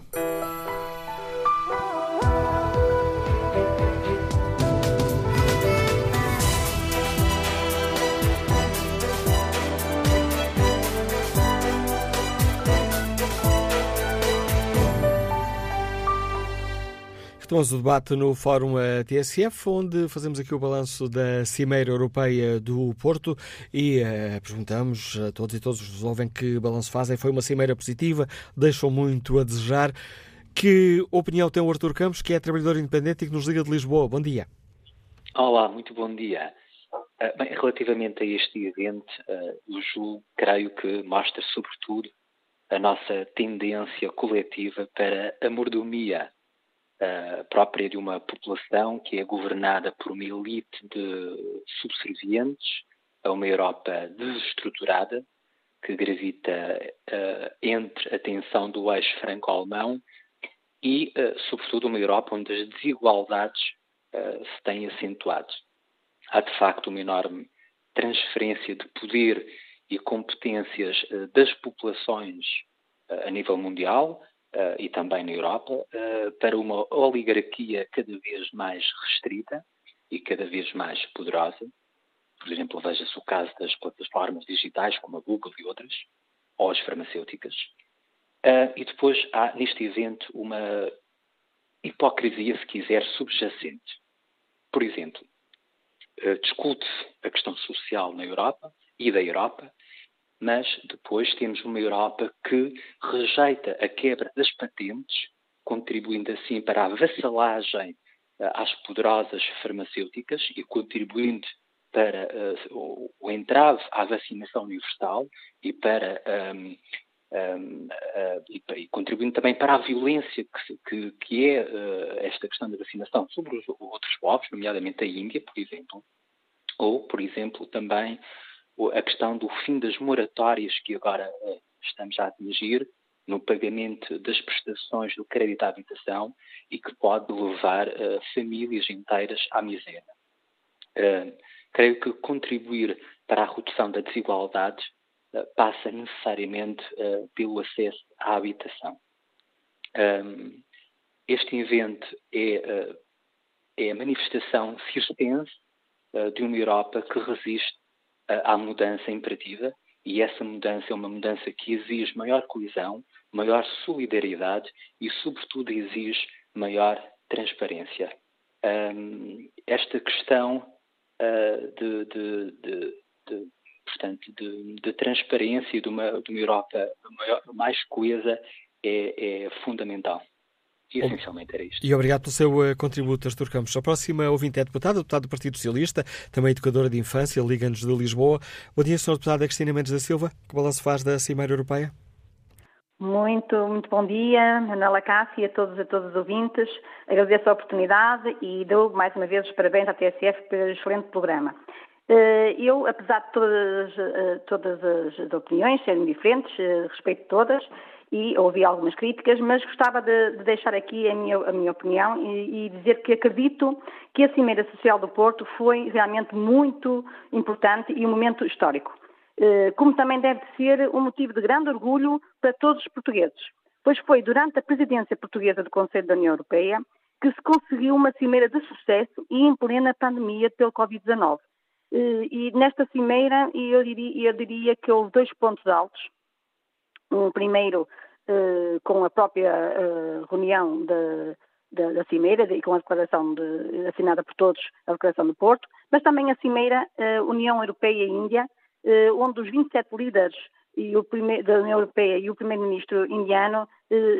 Retomamos o debate no Fórum TSF, onde fazemos aqui o balanço da Cimeira Europeia do Porto e uh, perguntamos a todos e todos ouvem que balanço fazem. Foi uma cimeira positiva, deixou muito a desejar. Que opinião tem o Artur Campos, que é trabalhador independente e que nos liga de Lisboa? Bom dia. Olá, muito bom dia. Uh, bem, relativamente a este evento, uh, eu julgo, creio que mostra sobretudo a nossa tendência coletiva para a mordomia uh, própria de uma população que é governada por uma elite de subservientes a uma Europa desestruturada que gravita uh, entre a tensão do eixo franco-alemão e, uh, sobretudo, uma Europa onde as desigualdades se têm acentuado. Há, de facto, uma enorme transferência de poder e competências das populações a nível mundial, e também na Europa, uh, para uma oligarquia cada vez mais restrita e cada vez mais poderosa. Por exemplo, veja-se o caso das plataformas digitais, como a Google e outras, ou as farmacêuticas. Uh, e depois há neste evento uma hipocrisia, se quiser, subjacente. Por exemplo, discute-se a questão social na Europa e da Europa, mas depois temos uma Europa que rejeita a quebra das patentes, contribuindo assim para a vassalagem uh, às poderosas farmacêuticas e contribuindo para uh, o entrave à vacinação universal e para um, um, uh, e, e, contribuindo também para a violência que, que, que é esta questão da vacinação sobre os outros povos, nomeadamente a Índia, por exemplo, ou, por exemplo, também a questão do fim das moratórias que agora uh, estamos a atingir no pagamento das prestações do crédito à habitação e que pode levar uh, famílias inteiras à miséria. Uh, creio que contribuir para a redução da desigualdade passa necessariamente pelo acesso à habitação. Um, este evento é, é a manifestação circense de uma Europa que resiste à mudança imperativa e essa mudança é uma mudança que exige maior coesão, maior solidariedade e, sobretudo, exige maior transparência. Um, esta questão uh, de, de, de, de, portanto, de, transparência e de uma, uma Europa maior, mais coesa é, é fundamental. E essencialmente era isto. E obrigado pelo seu uh, contributo, Artur Campos. A próxima ouvinte é deputada, deputado do Partido Socialista, também educadora de infância, Liga-nos de Lisboa. Bom dia, Sr. Deputada Cristina Mendes da Silva. Que balanço faz da Cimeira Europeia? Muito, muito bom dia, Manuela Cássia, a todos, a todos os ouvintes. Agradeço a oportunidade e dou mais uma vez os parabéns à TSF pelo excelente programa. Eh, eu, apesar de todas, eh, todas as opiniões serem diferentes, respeito todas, e ouvi algumas críticas, mas gostava de, de deixar aqui a minha, a minha opinião e, e, dizer que acredito que a Cimeira Social do Porto foi realmente muito importante e um momento histórico, eh, como também deve ser um motivo de grande orgulho para todos os portugueses, pois foi durante a presidência portuguesa do Conselho da União Europeia que se conseguiu uma cimeira de sucesso e em plena pandemia pelo Covid-19. Eh, e nesta cimeira eu diria, eu diria que houve dois pontos altos um primeiro eh, com a própria eh, reunião da, da Cimeira e com a declaração de, assinada por todos, a declaração do Porto, mas também a Cimeira uh, União Europeia e Índia, onde os 27 líderes o primeiro, da União Europeia e o primeiro-ministro indiano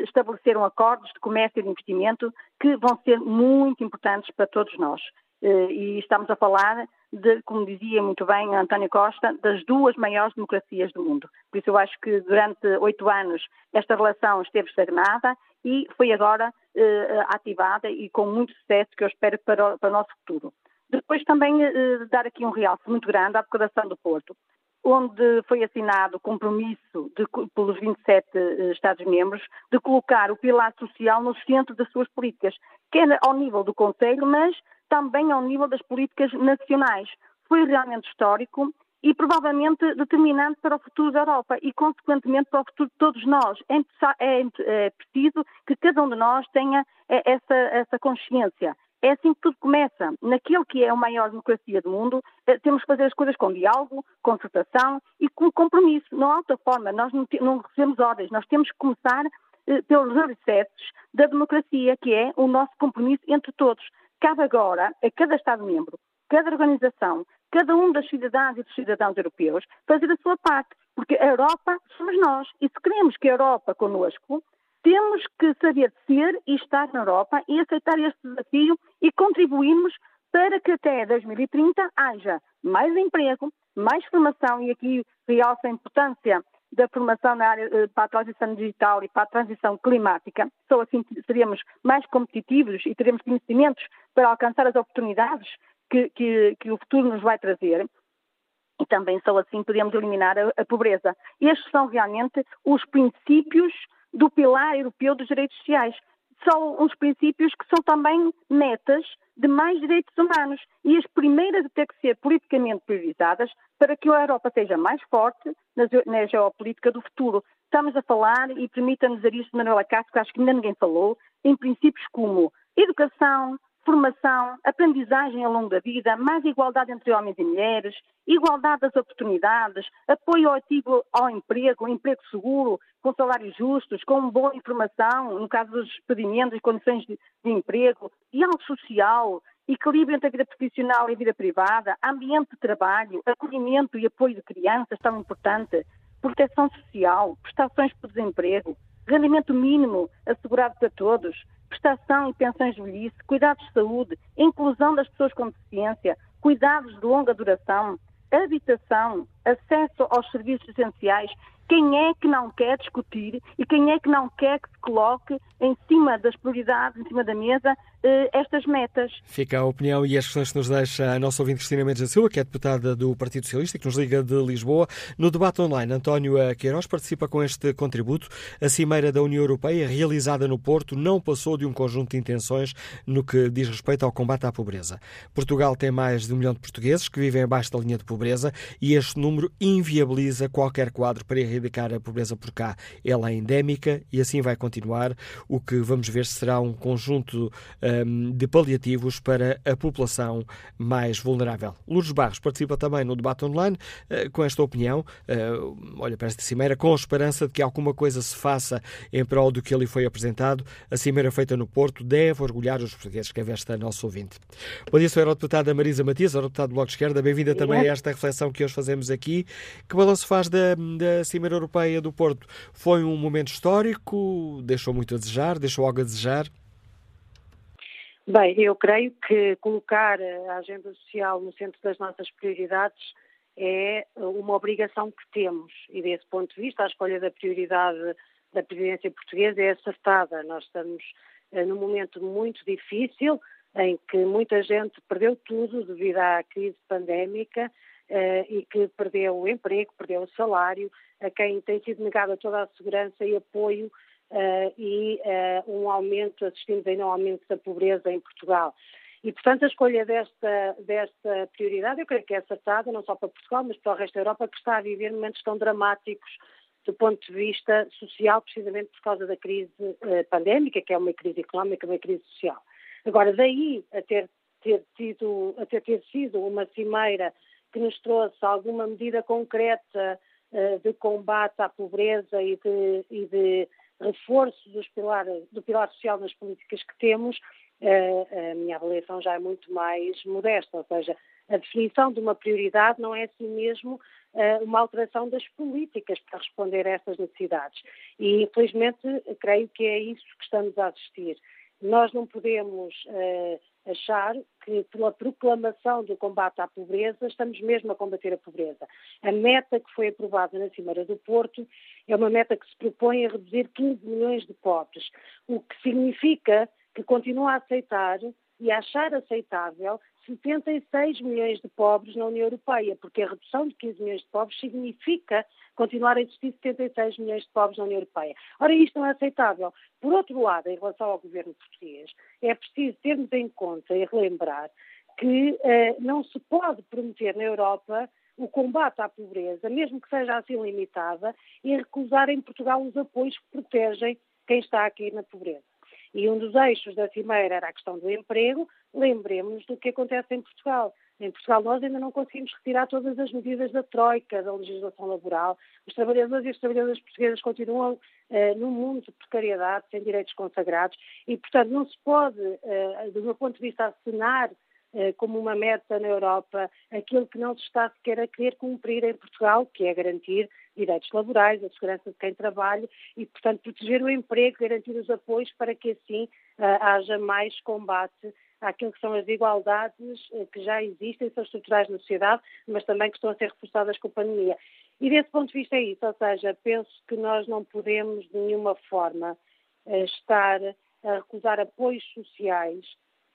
estabeleceram acordos de comércio e de investimento que vão ser muito importantes para todos nós. e estamos a falar de, como dizia muito bem António Costa, das duas maiores democracias do mundo. Por isso eu acho que durante oito anos esta relação esteve estagnada e foi agora eh, ativada e com muito sucesso que eu espero para o, para o nosso futuro. Depois também eh, dar aqui um realce muito grande à Declaração do Porto, onde foi assinado o compromisso de, pelos 27 eh, Estados-membros de colocar o pilar social no centro das suas políticas, quer ao nível do Conselho, mas também ao nível das políticas nacionais. Foi realmente histórico e provavelmente determinante para o futuro da Europa e, consequentemente, para o futuro de todos nós. É, é, é preciso que cada um de nós tenha é, essa, essa consciência. É assim que tudo começa. Naquilo que é a maior democracia do mundo, é, temos que fazer as coisas com diálogo, concertação e com compromisso. Não há outra forma. Nós não, não recebemos ordens. Nós temos que começar eh, pelos alicerces da democracia, que é o nosso compromisso entre todos. Cabe agora a cada Estado-membro, cada organização, cada um das cidadãs e dos cidadãos europeus fazer a sua parte, porque a Europa somos nós. E se queremos que a Europa connosco, temos que saber ser e estar na Europa e aceitar este desafio e contribuirmos para que até 2030 haja mais emprego, mais formação, e aqui realça a importância da formação na área eh, para a transição digital e para a transição climática. Só assim seremos mais competitivos e teremos conhecimentos para alcançar as oportunidades que, que, que o futuro nos vai trazer. E também só assim podemos eliminar a, a pobreza. Estes são realmente os princípios do pilar europeu dos direitos sociais. São uns princípios que são também metas de mais direitos humanos e as primeiras a ter que ser politicamente priorizadas para que a Europa seja mais forte na, geopolítica do futuro. Estamos a falar, e permita-nos dizer isto, Manuela Castro, que acho que ainda ninguém falou, em princípios como educação, formação, aprendizagem ao longo da vida, mais igualdade entre homens e mulheres, igualdade das oportunidades, apoio ativo ao emprego, emprego seguro, com salários justos, com boa informação, no caso dos despedimentos e condições de, de emprego, diálogo social, equilíbrio entre a vida profissional e a vida privada, ambiente de trabalho, acolhimento e apoio de crianças, tão importante, proteção social, prestações por desemprego, rendimento mínimo assegurado para todos, prestação e pensões de velhice, cuidados de saúde, inclusão das pessoas com deficiência, cuidados de longa duração, habitação, acesso aos serviços essenciais. Quem é que não quer discutir e quem é que não quer que se coloque em cima das prioridades, em cima da mesa, estas metas. Fica a opinião e as questões que nos deixa a nossa ouvinte Cristina Mendes da Silva, que é deputada do Partido Socialista, que nos liga de Lisboa. No debate online, António Queiroz participa com este contributo. A Cimeira da União Europeia, realizada no Porto, não passou de um conjunto de intenções no que diz respeito ao combate à pobreza. Portugal tem mais de um milhão de portugueses que vivem abaixo da linha de pobreza e este número inviabiliza qualquer quadro para erradicar a pobreza por cá. Ela é endémica e assim vai continuar. O que vamos ver será um conjunto um, de paliativos para a população mais vulnerável. Lourdes Barros participa também no debate online uh, com esta opinião. Uh, olha para esta cimeira com a esperança de que alguma coisa se faça em prol do que ali foi apresentado. A cimeira feita no Porto deve orgulhar os portugueses, que é esta nosso ouvinte. Bom dia, sou a Eurodeputada Marisa Matias, Eurodeputada do Bloco de Esquerda. Bem-vinda também a esta reflexão que hoje fazemos aqui. Que balanço faz da, da Cimeira Europeia do Porto? Foi um momento histórico? Deixou muito a desejar? Deixou algo a desejar? Bem, eu creio que colocar a agenda social no centro das nossas prioridades é uma obrigação que temos e desse ponto de vista a escolha da prioridade da presidência portuguesa é acertada. Nós estamos eh, num momento muito difícil em que muita gente perdeu tudo devido à crise pandémica uh, e que perdeu o emprego, perdeu o salário, a quem tem sido negada toda a segurança e apoio uh, e uh, um aumento, assistimos ainda a um aumento da pobreza em Portugal. E, portanto, a escolha desta, desta prioridade, eu creio que é acertada, não só para Portugal, mas para o resto da Europa, que está a viver momentos tão dramáticos do ponto de vista social, precisamente por causa da crise pandémica, que é uma crise económica, uma crise social. Agora, daí a ter, ter, tido, a ter, ter sido uma cimeira que nos trouxe alguma medida concreta uh, de combate à pobreza e de, e de reforço dos pilares, do pilar social nas políticas que temos, a minha avaliação já é muito mais modesta, ou seja, a definição de uma prioridade não é assim mesmo uma alteração das políticas para responder a estas necessidades. E, infelizmente, creio que é isso que estamos a assistir. Nós não podemos uh, achar que, pela proclamação do combate à pobreza, estamos mesmo a combater a pobreza. A meta que foi aprovada na Cimeira do Porto é uma meta que se propõe a reduzir 15 milhões de pobres, o que significa que continua a aceitar e a achar aceitável 76 milhões de pobres na União Europeia, porque a redução de 15 milhões de pobres significa continuar a existir 76 milhões de pobres na União Europeia. Ora, isto não é aceitável. Por outro lado, em relação ao governo português, é preciso termos em conta e relembrar que eh, não se pode prometer na Europa o combate à pobreza, mesmo que seja assim limitada, e recusar em Portugal os apoios que protegem quem está aqui na pobreza. E um dos eixos da Cimeira era a questão do emprego. Lembremos do que acontece em Portugal. Em Portugal nós ainda não conseguimos retirar todas as medidas da Troika, da legislação laboral. Os trabalhadores e as trabalhadoras portuguesas continuam uh, num mundo de precariedade, sem direitos consagrados, e, portanto, não se pode, uh, do meu ponto de vista, acenar como uma meta na Europa aquilo que não se está sequer a querer cumprir em Portugal, que é garantir direitos laborais, a segurança de quem trabalha e, portanto, proteger o emprego, garantir os apoios para que assim haja mais combate àquilo que são as desigualdades eh, que já existem, são estruturais na sociedade, mas também que estão a ser reforçadas com a pandemia. E desse ponto de vista é isso, ou seja, penso que nós não podemos de nenhuma forma eh, estar a recusar apoios sociais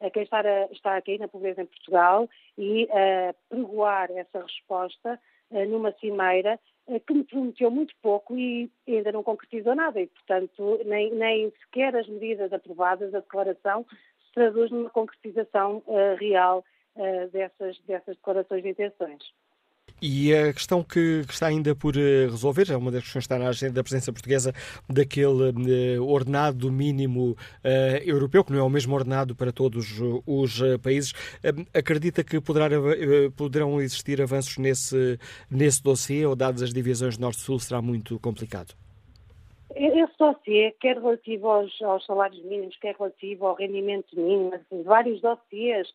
a quem está, a, está a cair na pobreza em Portugal e a pregoar essa resposta eh, numa cimeira que me prometeu muito pouco e ainda não concretizou nada e, portanto, nem, nem sequer as medidas aprovadas, a declaração, traduz numa concretização uh, real uh, dessas, dessas declarações de intenções. E a questão que, que, está ainda por eh, resolver, é uma das questões que está na agenda da presença portuguesa, daquele uh, ordenado mínimo uh, europeu, que não é o mesmo ordenado para todos os países. acredita que poderá, poderão existir avanços nesse, nesse dossiê ou, dadas as divisões Norte-Sul, será muito complicado? Esse dossiê, quer relativo aos, aos, salários mínimos, quer relativo ao rendimento mínimo, assim, vários dossiês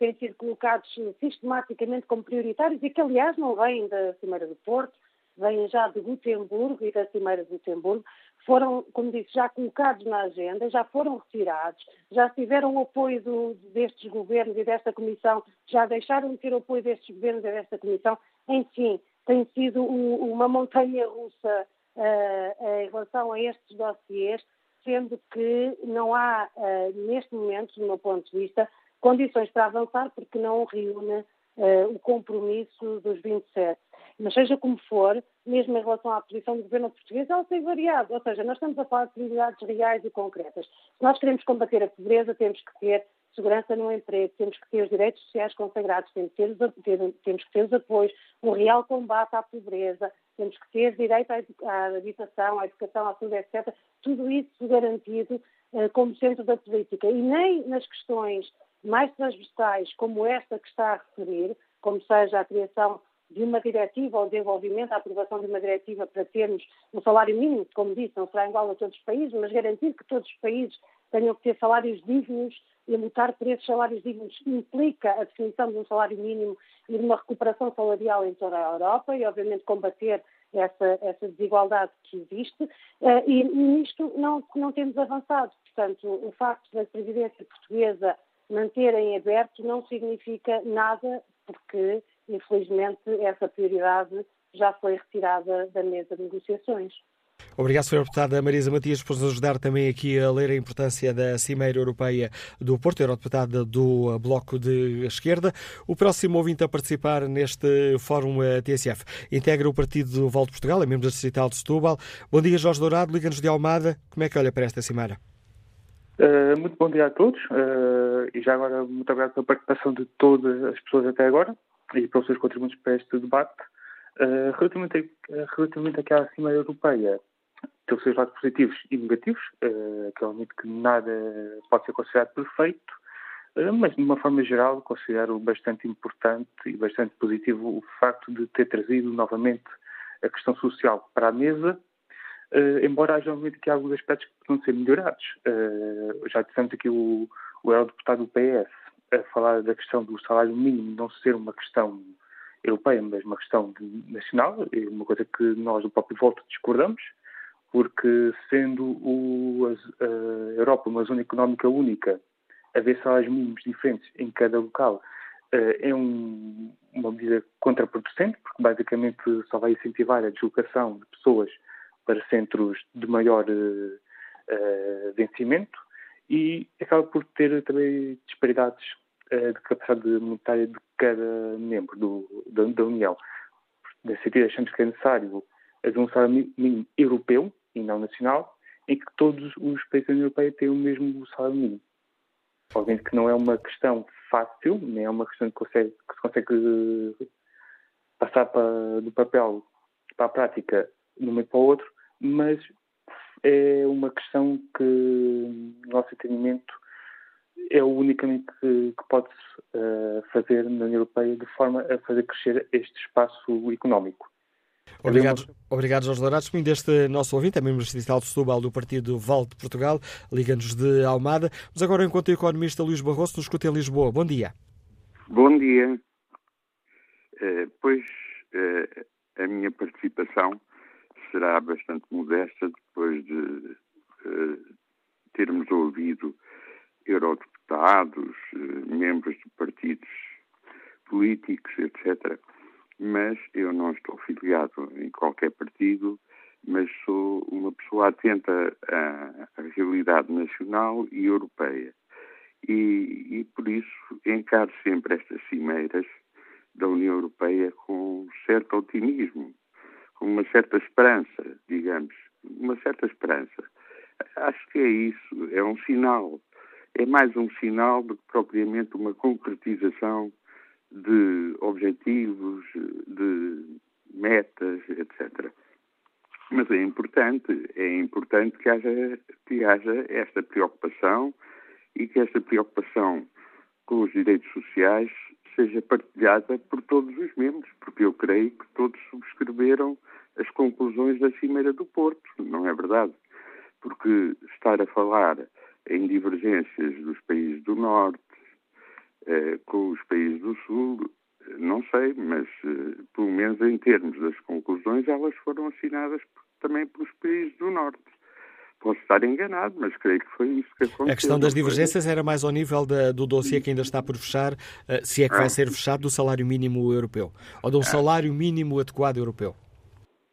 têm sido colocados sistematicamente como prioritários e que, aliás, não vêm da Cimeira do Porto, vêm já de Gutemburgo e da Cimeira de Gutemburgo, foram, como disse, já colocados na agenda, já foram retirados, já tiveram o apoio do, destes governos e desta Comissão, já deixaram de ter o apoio destes governos e desta Comissão. Enfim, tem sido uma montanha russa uh, em relação a estes dossiês, sendo que não há, uh, neste momento, do meu ponto de vista, condições para avançar porque não reúne uh, o compromisso dos 27. Mas seja como for, mesmo em relação à posição do governo português, ela tem variado. Ou seja, nós estamos a falar de prioridades reais e concretas. Se nós queremos combater a pobreza, temos que ter segurança no emprego, temos que ter os direitos sociais consagrados, temos que ter, os, temos que ter os apoios, um real combate à pobreza, temos que ter direito à habitação, à educação, à saúde, etc. Tudo isso garantido uh, como centro da política. E nem nas questões mais transversais, como esta que está a referir, como seja a criação de uma diretiva ou desenvolvimento, a aprovação de uma diretiva para termos um salário mínimo, que, como disse, não será igual a todos os países, mas garantir que todos os países tenham que ter salários dignos e lutar por esses salários dignos implica a definição de um salário mínimo e de uma recuperação salarial em toda a Europa e, obviamente, combater essa, essa desigualdade que existe. Uh, e, e nisto não, não temos avançado. Portanto, o facto da presidência portuguesa manter em aberto não significa nada, porque, infelizmente, essa prioridade já foi retirada da mesa de negociações. Obrigado, Sra. Deputada Marisa Matias, por nos ajudar também aqui a ler a importância da Cimeira Europeia do Porto, Eurodeputada do Bloco de Esquerda. O próximo ouvinte a participar neste Fórum TSF integra o Partido do Val de Portugal, é membro da Distrital de Setúbal. Bom dia, Jorge Dourado, Liga-nos de Almada. Como é que olha para esta Cimeira? Uh, muito bom dia a todos uh, e já agora muito obrigado pela participação de todas as pessoas até agora e pelos seus contributos para este debate. Uh, relativamente, relativamente àquela Cimeira Europeia, os seus lados positivos e negativos, que é que nada pode ser considerado perfeito, mas de uma forma geral considero bastante importante e bastante positivo o facto de ter trazido novamente a questão social para a mesa, uh, embora haja obviamente aqui alguns aspectos que precisam ser melhorados. Uh, já tivemos aqui o, o eurodeputado do PS a falar da questão do salário mínimo não ser uma questão europeia, mas uma questão nacional, é uma coisa que nós do próprio Volta discordamos, porque sendo o, a, a Europa uma zona económica única, haver salários mínimos diferentes em cada local uh, é um, uma medida contraproducente, porque basicamente só vai incentivar a deslocação de pessoas para centros de maior uh, vencimento e acaba por ter também disparidades uh, de capacidade monetária de cada membro do, da, da, União. Nesse sentido, achamos que é necessário haver um salário mínimo europeu e não nacional, em que todos os países da União Europeia tenham o mesmo salário mínimo. Obviamente que não é uma questão fácil, nem é uma questão que, consegue, que se consegue passar para, do papel para a prática de um momento para o outro, mas é uma questão que, no nosso entendimento, é o único caminho que, que pode uh, fazer na União Europeia de forma a fazer crescer este espaço económico. Obrigado, obrigado Jorge. Testemunho deste nosso ouvinte, é membro distrital de Setúbal do Partido Val de Portugal, liga-nos de Almada. Mas agora, enquanto o economista Luís Barroso nos escuta em Lisboa. Bom dia. Bom dia. Uh, pois uh, a minha participação será bastante modesta depois de uh, termos ouvido eurodeputados, uh, membros de partidos políticos, etc. Mas eu não estou filiado em qualquer partido, mas sou uma pessoa atenta à, à realidade nacional e europeia. E, e, por isso encaro sempre estas cimeiras da União Europeia com certo otimismo com uma certa esperança, digamos, uma certa esperança. Acho que é isso, é um sinal. É mais um sinal do que propriamente uma concretização de objetivos, de metas, etc. Mas é importante, é importante que haja, que haja esta preocupação e que esta preocupação com os direitos sociais seja partilhada por todos os membros, porque eu creio que todos subscreveram as conclusões da Cimeira do Porto, não é verdade? Porque estar a falar em divergências dos países do Norte eh, com os países do Sul, não sei, mas eh, pelo menos em termos das conclusões, elas foram assinadas também pelos países do Norte. Posso estar enganado, mas creio que foi isso que aconteceu. A questão das divergências era mais ao nível da, do dossiê que ainda está por fechar, eh, se é que vai ah. ser fechado, do salário mínimo europeu, ou de um ah. salário mínimo adequado europeu.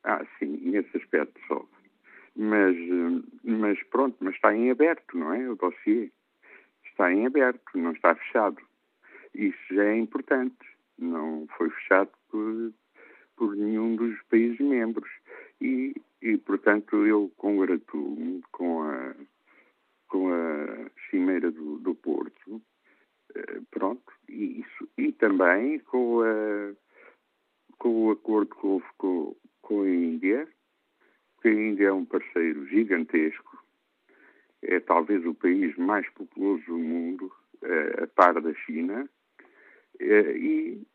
Ah, sim, nesse aspecto só. Mas, eh, mas pronto, mas está em aberto, não é? O dossiê está em aberto, não está fechado. Isso já é importante. Não foi fechado por, por nenhum dos países membros. E, e portanto, eu congratulo-me com a, com a Cimeira do, do Porto. Eh, pronto, e isso. E também com, a, com o acordo que houve com, com a Índia, que a Índia é um parceiro gigantesco, é talvez o país mais populoso do mundo, é, a par da China, é, e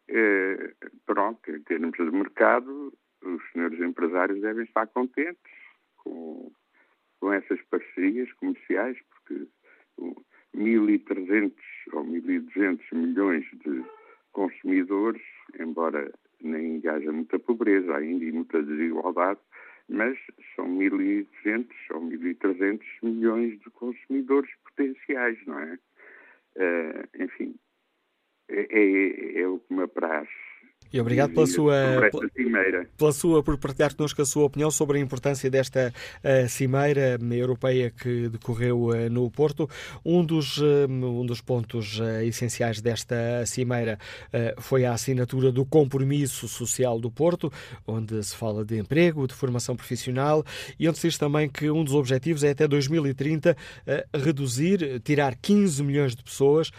pronto, em termos de mercado, os senhores empresários devem estar contentes com, com essas parcerias comerciais, porque 1.300 ou 1.200 milhões de consumidores, embora nem haja muita pobreza ainda e muita desigualdade, mas são 1.200 ou 1.300 milhões de consumidores potenciais, não é? Uh, enfim, é, é, é, o que me apraz e obrigado pela sua, pela sua, por partilhar connosco a sua opinião sobre a importância desta uh, cimeira europeia que decorreu uh, no Porto. Um dos, uh, um dos pontos essenciais desta cimeira foi a assinatura do compromisso social do Porto, onde se fala de emprego, de formação profissional e onde se diz também que um dos objetivos é até 2030 reduzir, tirar 15 milhões de pessoas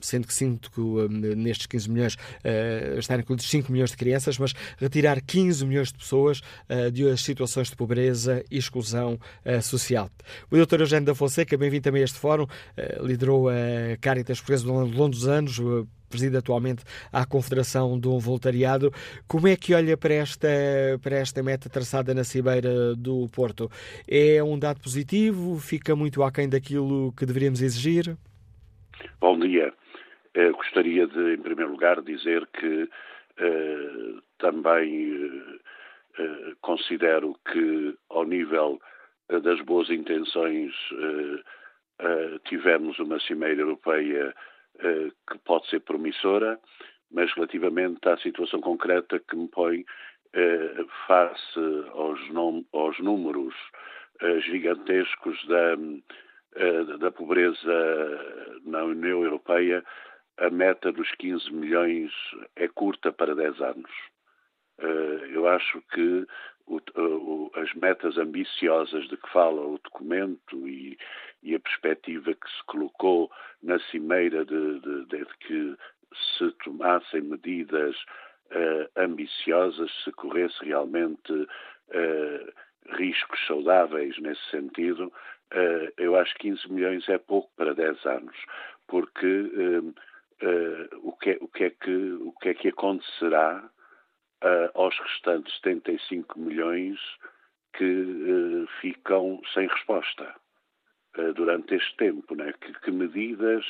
sendo que sinto que nestes 15 milhões estarem incluídos 5 milhões de crianças, mas retirar 15 milhões de pessoas de situações de pobreza e exclusão social. O Dr. Eugênio da Fonseca, bem-vindo também a este fórum, liderou a Caritas Portuguesa ao longo dos anos, preside atualmente à Confederação do Voluntariado. Como é que olha para esta, para esta meta traçada na Cibeira do Porto? É um dado positivo? Fica muito aquém daquilo que deveríamos exigir? Bom dia. Eu gostaria de, em primeiro lugar, dizer que eh, também eh, eh considero que, ao nível eh, das boas intenções, eh, eh, tivemos uma Cimeira Europeia eh, que pode ser promissora, mas relativamente à situação concreta que me põe eh, face aos, aos números eh, gigantescos da, da pobreza na União Europeia, a meta dos 15 milhões é curta para 10 anos. Eu acho que as metas ambiciosas de que fala o documento e, e a perspectiva que se colocou na cimeira de, de, de que se tomassem medidas uh, ambiciosas, se corresse realmente uh, riscos saudáveis nesse sentido, eu acho que 15 milhões é pouco para 10 anos, porque o, que é, o, que é que, o que é que acontecerá aos restantes 75 milhões que ficam sem resposta? Eh, durante este tempo, né? que, que, medidas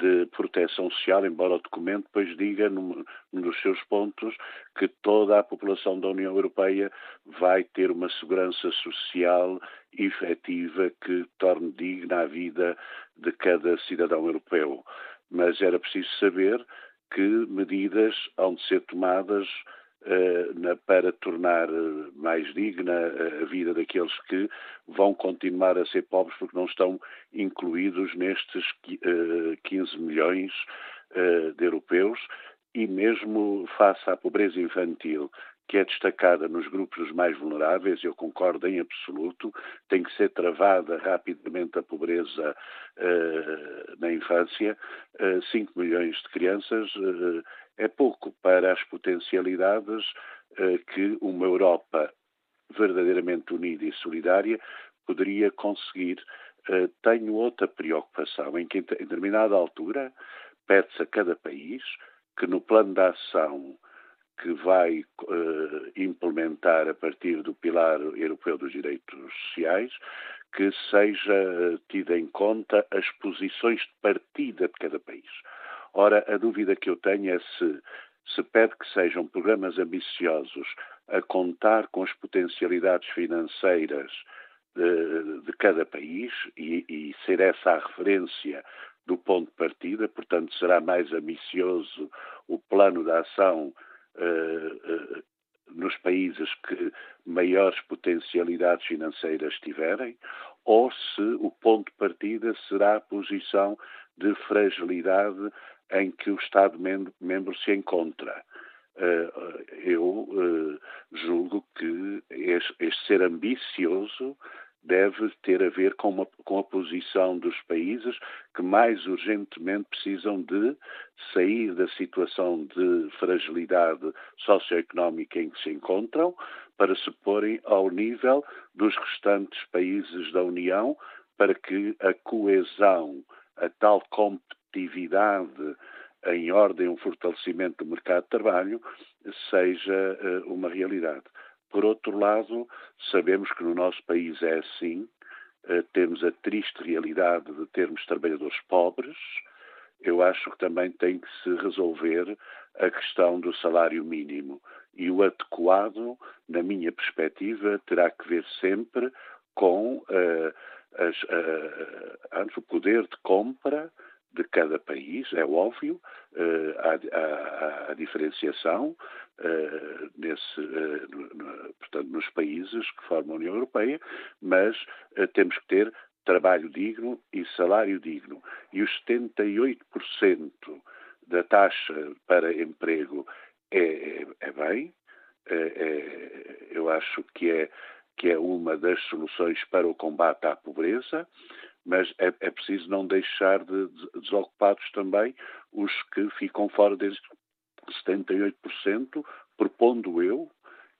de proteção social, embora o documento depois diga num, num, dos seus pontos que toda a população da União Europeia vai ter uma segurança social efetiva que torne digna a vida de cada cidadão europeu. Mas era preciso saber que medidas hão de ser tomadas para tornar eh, mais digna eh, a vida daqueles que vão continuar a ser pobres porque não estão incluídos nestes 15 milhões de europeus e mesmo face à pobreza infantil que é destacada nos grupos mais vulneráveis, eu concordo em absoluto, tem que ser travada rapidamente a pobreza uh, na infância. Uh, 5 milhões de crianças uh, é pouco para as potencialidades uh, que uma Europa verdadeiramente unida e solidária poderia conseguir. Uh, tenho outra preocupação, em que em determinada altura pede-se a cada país que no plano de ação que vai uh, implementar a partir do Pilar Europeu dos Direitos Sociais, que seja tida em conta as posições de partida de cada país. Ora, a dúvida que eu tenho é se se pede que sejam programas ambiciosos a contar com as potencialidades financeiras de, de cada país e, e, ser essa a referência do ponto de partida, portanto, será mais ambicioso o plano de ação uh, uh, nos países que maiores potencialidades financeiras tiverem, ou se o ponto de partida será a posição de fragilidade em que o Estado-membro se encontra. Eh, eu eh, julgo que este ser ambicioso deve ter a ver com, uma, com, a posição dos países que mais urgentemente precisam de sair da situação de fragilidade socioeconómica em que se encontram para se porem ao nível dos restantes países da União para que a coesão, a tal competitividade em ordem um fortalecimento do mercado de trabalho seja uh, uma realidade. Por outro lado, sabemos que no nosso país é assim, uh, temos a triste realidade de termos trabalhadores pobres. Eu acho que também tem que se resolver a questão do salário mínimo. E o adequado, na minha perspectiva, terá que ver sempre com uh, as, o poder de compra de cada país, é óbvio, uh, há, há, há, diferenciação uh, nesse, no, portanto, nos países que formam a União Europeia, mas temos que ter trabalho digno e salário digno. E os 78% da taxa para emprego é, é, é bem, é, eu acho que é, que é uma das soluções para o combate à pobreza, mas é, é preciso não deixar de, de desocupados também os que ficam fora desses 78%, propondo eu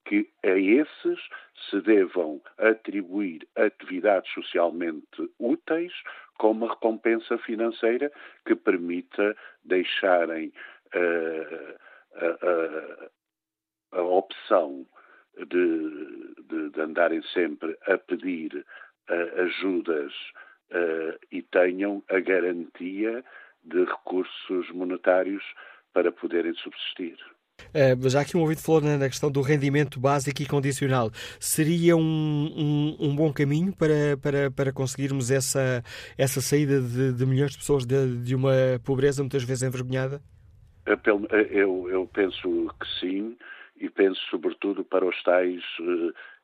que a esses se devam atribuir atividades socialmente úteis com uma recompensa financeira que permita deixarem uh, a, a, a, opção de, de, de, andarem sempre a pedir uh, ajudas uh, e tenham a garantia de recursos monetários para poderem subsistir. Uh, já que um ouvinte falou na, questão do rendimento básico e condicional, seria um, um, um bom caminho para, para, para conseguirmos essa, essa saída de, de milhões de pessoas de, de, uma pobreza muitas vezes envergonhada? Eu, eu penso que sim, e penso sobretudo para os tais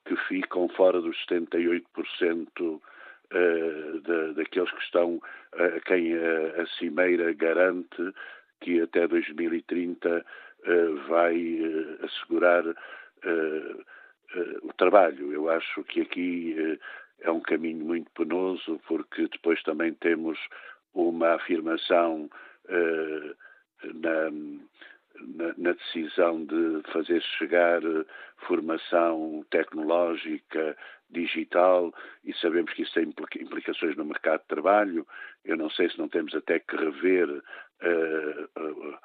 que ficam fora dos 78% de, daqueles que estão, a quem a, a Cimeira garante que até 2030 eh, vai eh, assegurar eh, o trabalho. Eu acho que aqui é um caminho muito penoso, porque depois também temos uma afirmação na, na, na, decisão de fazer chegar formação tecnológica, digital, e sabemos que isso tem implicações no mercado de trabalho. Eu não sei se não temos até que rever uh, uh,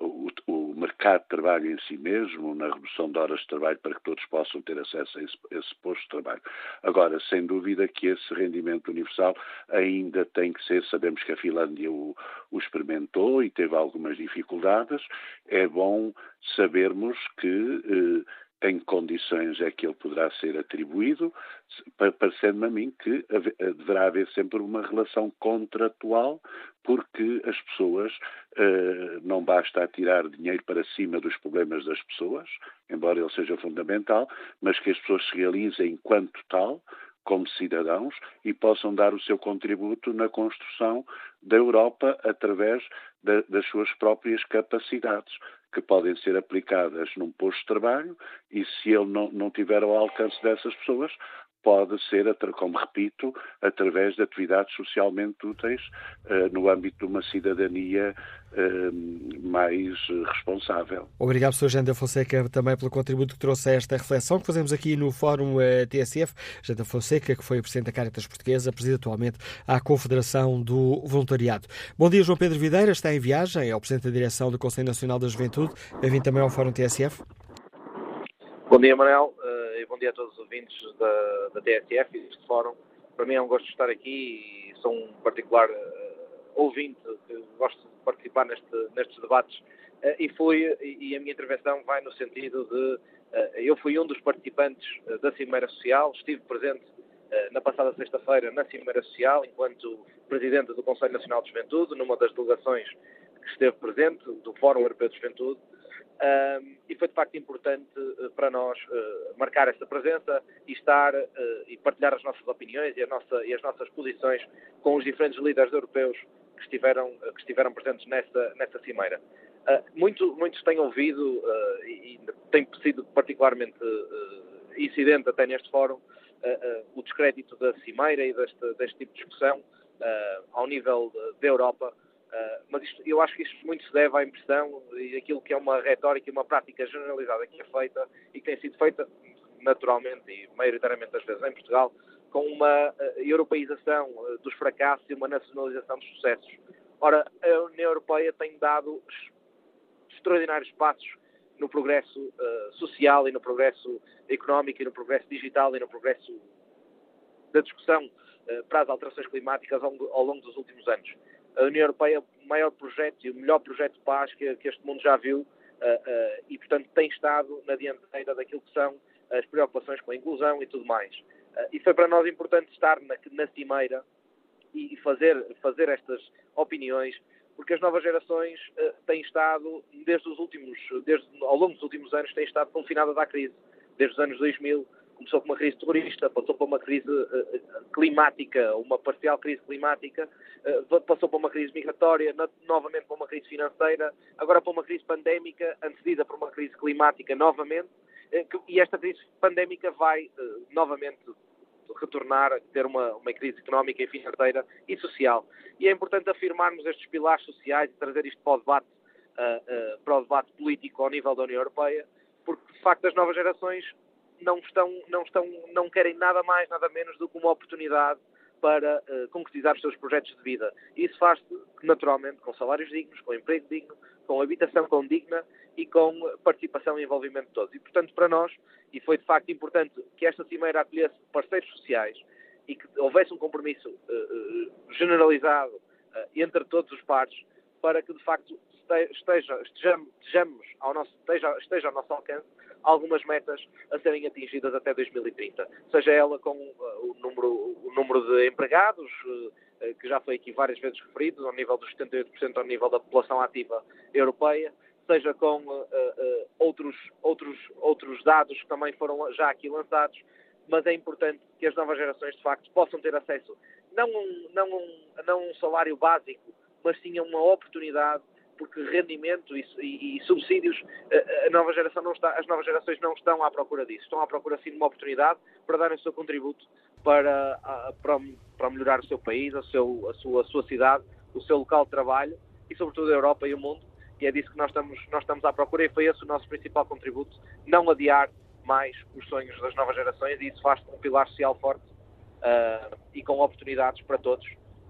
o, o, mercado de trabalho em si mesmo, na redução de horas de trabalho para que todos possam ter acesso a esse, esse posto de trabalho. Agora, sem dúvida que esse rendimento universal ainda tem que ser, sabemos que a Finlândia o, o experimentou e teve algumas dificuldades, é bom sabermos que eh, em condições é que ele poderá ser atribuído, parecendo-me a mim que deverá haver sempre uma relação contratual, porque as pessoas uh, não basta atirar dinheiro para cima dos problemas das pessoas, embora ele seja fundamental, mas que as pessoas se realizem enquanto tal, como cidadãos e possam dar o seu contributo na construção da Europa através da, das suas próprias capacidades que podem ser aplicadas num posto de trabalho e se ele não, não tiver ao alcance dessas pessoas, pode ser, como repito, através de atividades socialmente úteis uh, no âmbito de uma cidadania uh, mais responsável. Obrigado, Sr. Janda Fonseca, também pelo contributo que trouxe a esta reflexão que fazemos aqui no Fórum eh, TSF. Janda Fonseca, que foi o Presidente da Caritas Portuguesa, preside atualmente à Confederação do Voluntariado. Bom dia, João Pedro Videira, está em viagem, é o Presidente da Direção do Conselho Nacional da Juventude. Bem-vindo também ao Fórum TSF. Bom dia, Manel e bom dia a todos os ouvintes da, da TSF e deste fórum. Para mim é um gosto estar aqui e sou um particular uh, ouvinte que gosto de participar neste, nestes debates. Uh, e, foi, e a minha intervenção vai no sentido de eu fui um dos participantes da Cimeira Social, estive presente na passada sexta-feira na Cimeira Social enquanto Presidente do Conselho Nacional de Juventude, numa das delegações que esteve presente do Fórum Europeu de Juventude um, e foi de facto importante uh, para nós uh, marcar esta presença e estar uh, e partilhar as nossas opiniões e, nossa, e, as nossas posições com os diferentes líderes europeus que estiveram, que estiveram presentes nessa, nessa cimeira. muito, muitos têm ouvido e, e tem sido particularmente incidente até neste fórum o descrédito da cimeira e deste, deste tipo de discussão ao nível da Europa Uh, mas isto, eu acho que isto muito se deve à impressão e aquilo que é uma retórica e uma prática generalizada que é feita e que tem sido feita naturalmente e maioritariamente das vezes em Portugal, com uma uh, europeização uh, dos fracassos e uma nacionalização dos sucessos. Ora, a União Europeia tem dado extraordinários passos no progresso social e no progresso económico e no progresso digital e no progresso da discussão para as alterações climáticas ao, ao longo dos últimos anos a União Europeia é o maior projeto e o melhor projeto de paz que, que este mundo já viu uh, uh, e, portanto, tem estado na dianteira daquilo que são as preocupações com a inclusão e tudo mais. Uh, e foi para nós importante estar na, na cimeira e fazer, fazer estas opiniões, porque as novas gerações têm estado, desde os últimos, desde, ao longo dos últimos anos, têm estado confinadas à crise. Desde os anos 2000, começou com uma crise terrorista, passou por uma crise uh, climática, uma parcial crise climática, uh, passou por uma crise migratória, no, novamente por uma crise financeira, agora por uma crise pandémica, antecedida por uma crise climática novamente, uh, que, e esta crise pandémica vai novamente retornar a ter uma, uma crise económica e financeira e social. E é importante afirmarmos estes pilares sociais e trazer isto para o debate, para o debate político ao nível da União Europeia, porque de facto as novas gerações não estão, não estão, não querem nada mais, nada menos do que uma oportunidade para uh, concretizar os seus projetos de vida. Isso faz-se naturalmente com salários dignos, com emprego digno, com habitação condigna e com participação e envolvimento de todos. E, portanto, para nós, e foi de facto importante que esta cimeira acolhesse parceiros sociais e que houvesse um compromisso uh, generalizado uh, entre todos os pares para que, de facto, esteja, estejamos, estejamos ao nosso, esteja, esteja ao nosso alcance algumas metas a serem atingidas até 2030, seja ela com uh, o, número, o número de empregados, uh, que já foi aqui várias vezes referido, ao nível dos 78% ao nível da população ativa europeia, seja com outros, outros, outros dados que também foram já aqui lançados, mas é importante que as novas gerações, de facto, possam ter acesso não a um, não um, não um salário básico, mas sim a uma oportunidade porque rendimento e, e, e, subsídios, a, nova geração não está, as novas gerações não estão à procura disso, estão à procura sim de uma oportunidade para darem o seu contributo para, para, para melhorar o seu país, a, seu, a, sua, a sua cidade, o seu local de trabalho e sobretudo a Europa e o mundo. E é disso que nós estamos, nós estamos à procura e foi esse o nosso principal contributo, não adiar mais os sonhos das novas gerações. E isso faz um pilar social forte uh, e com oportunidades para todos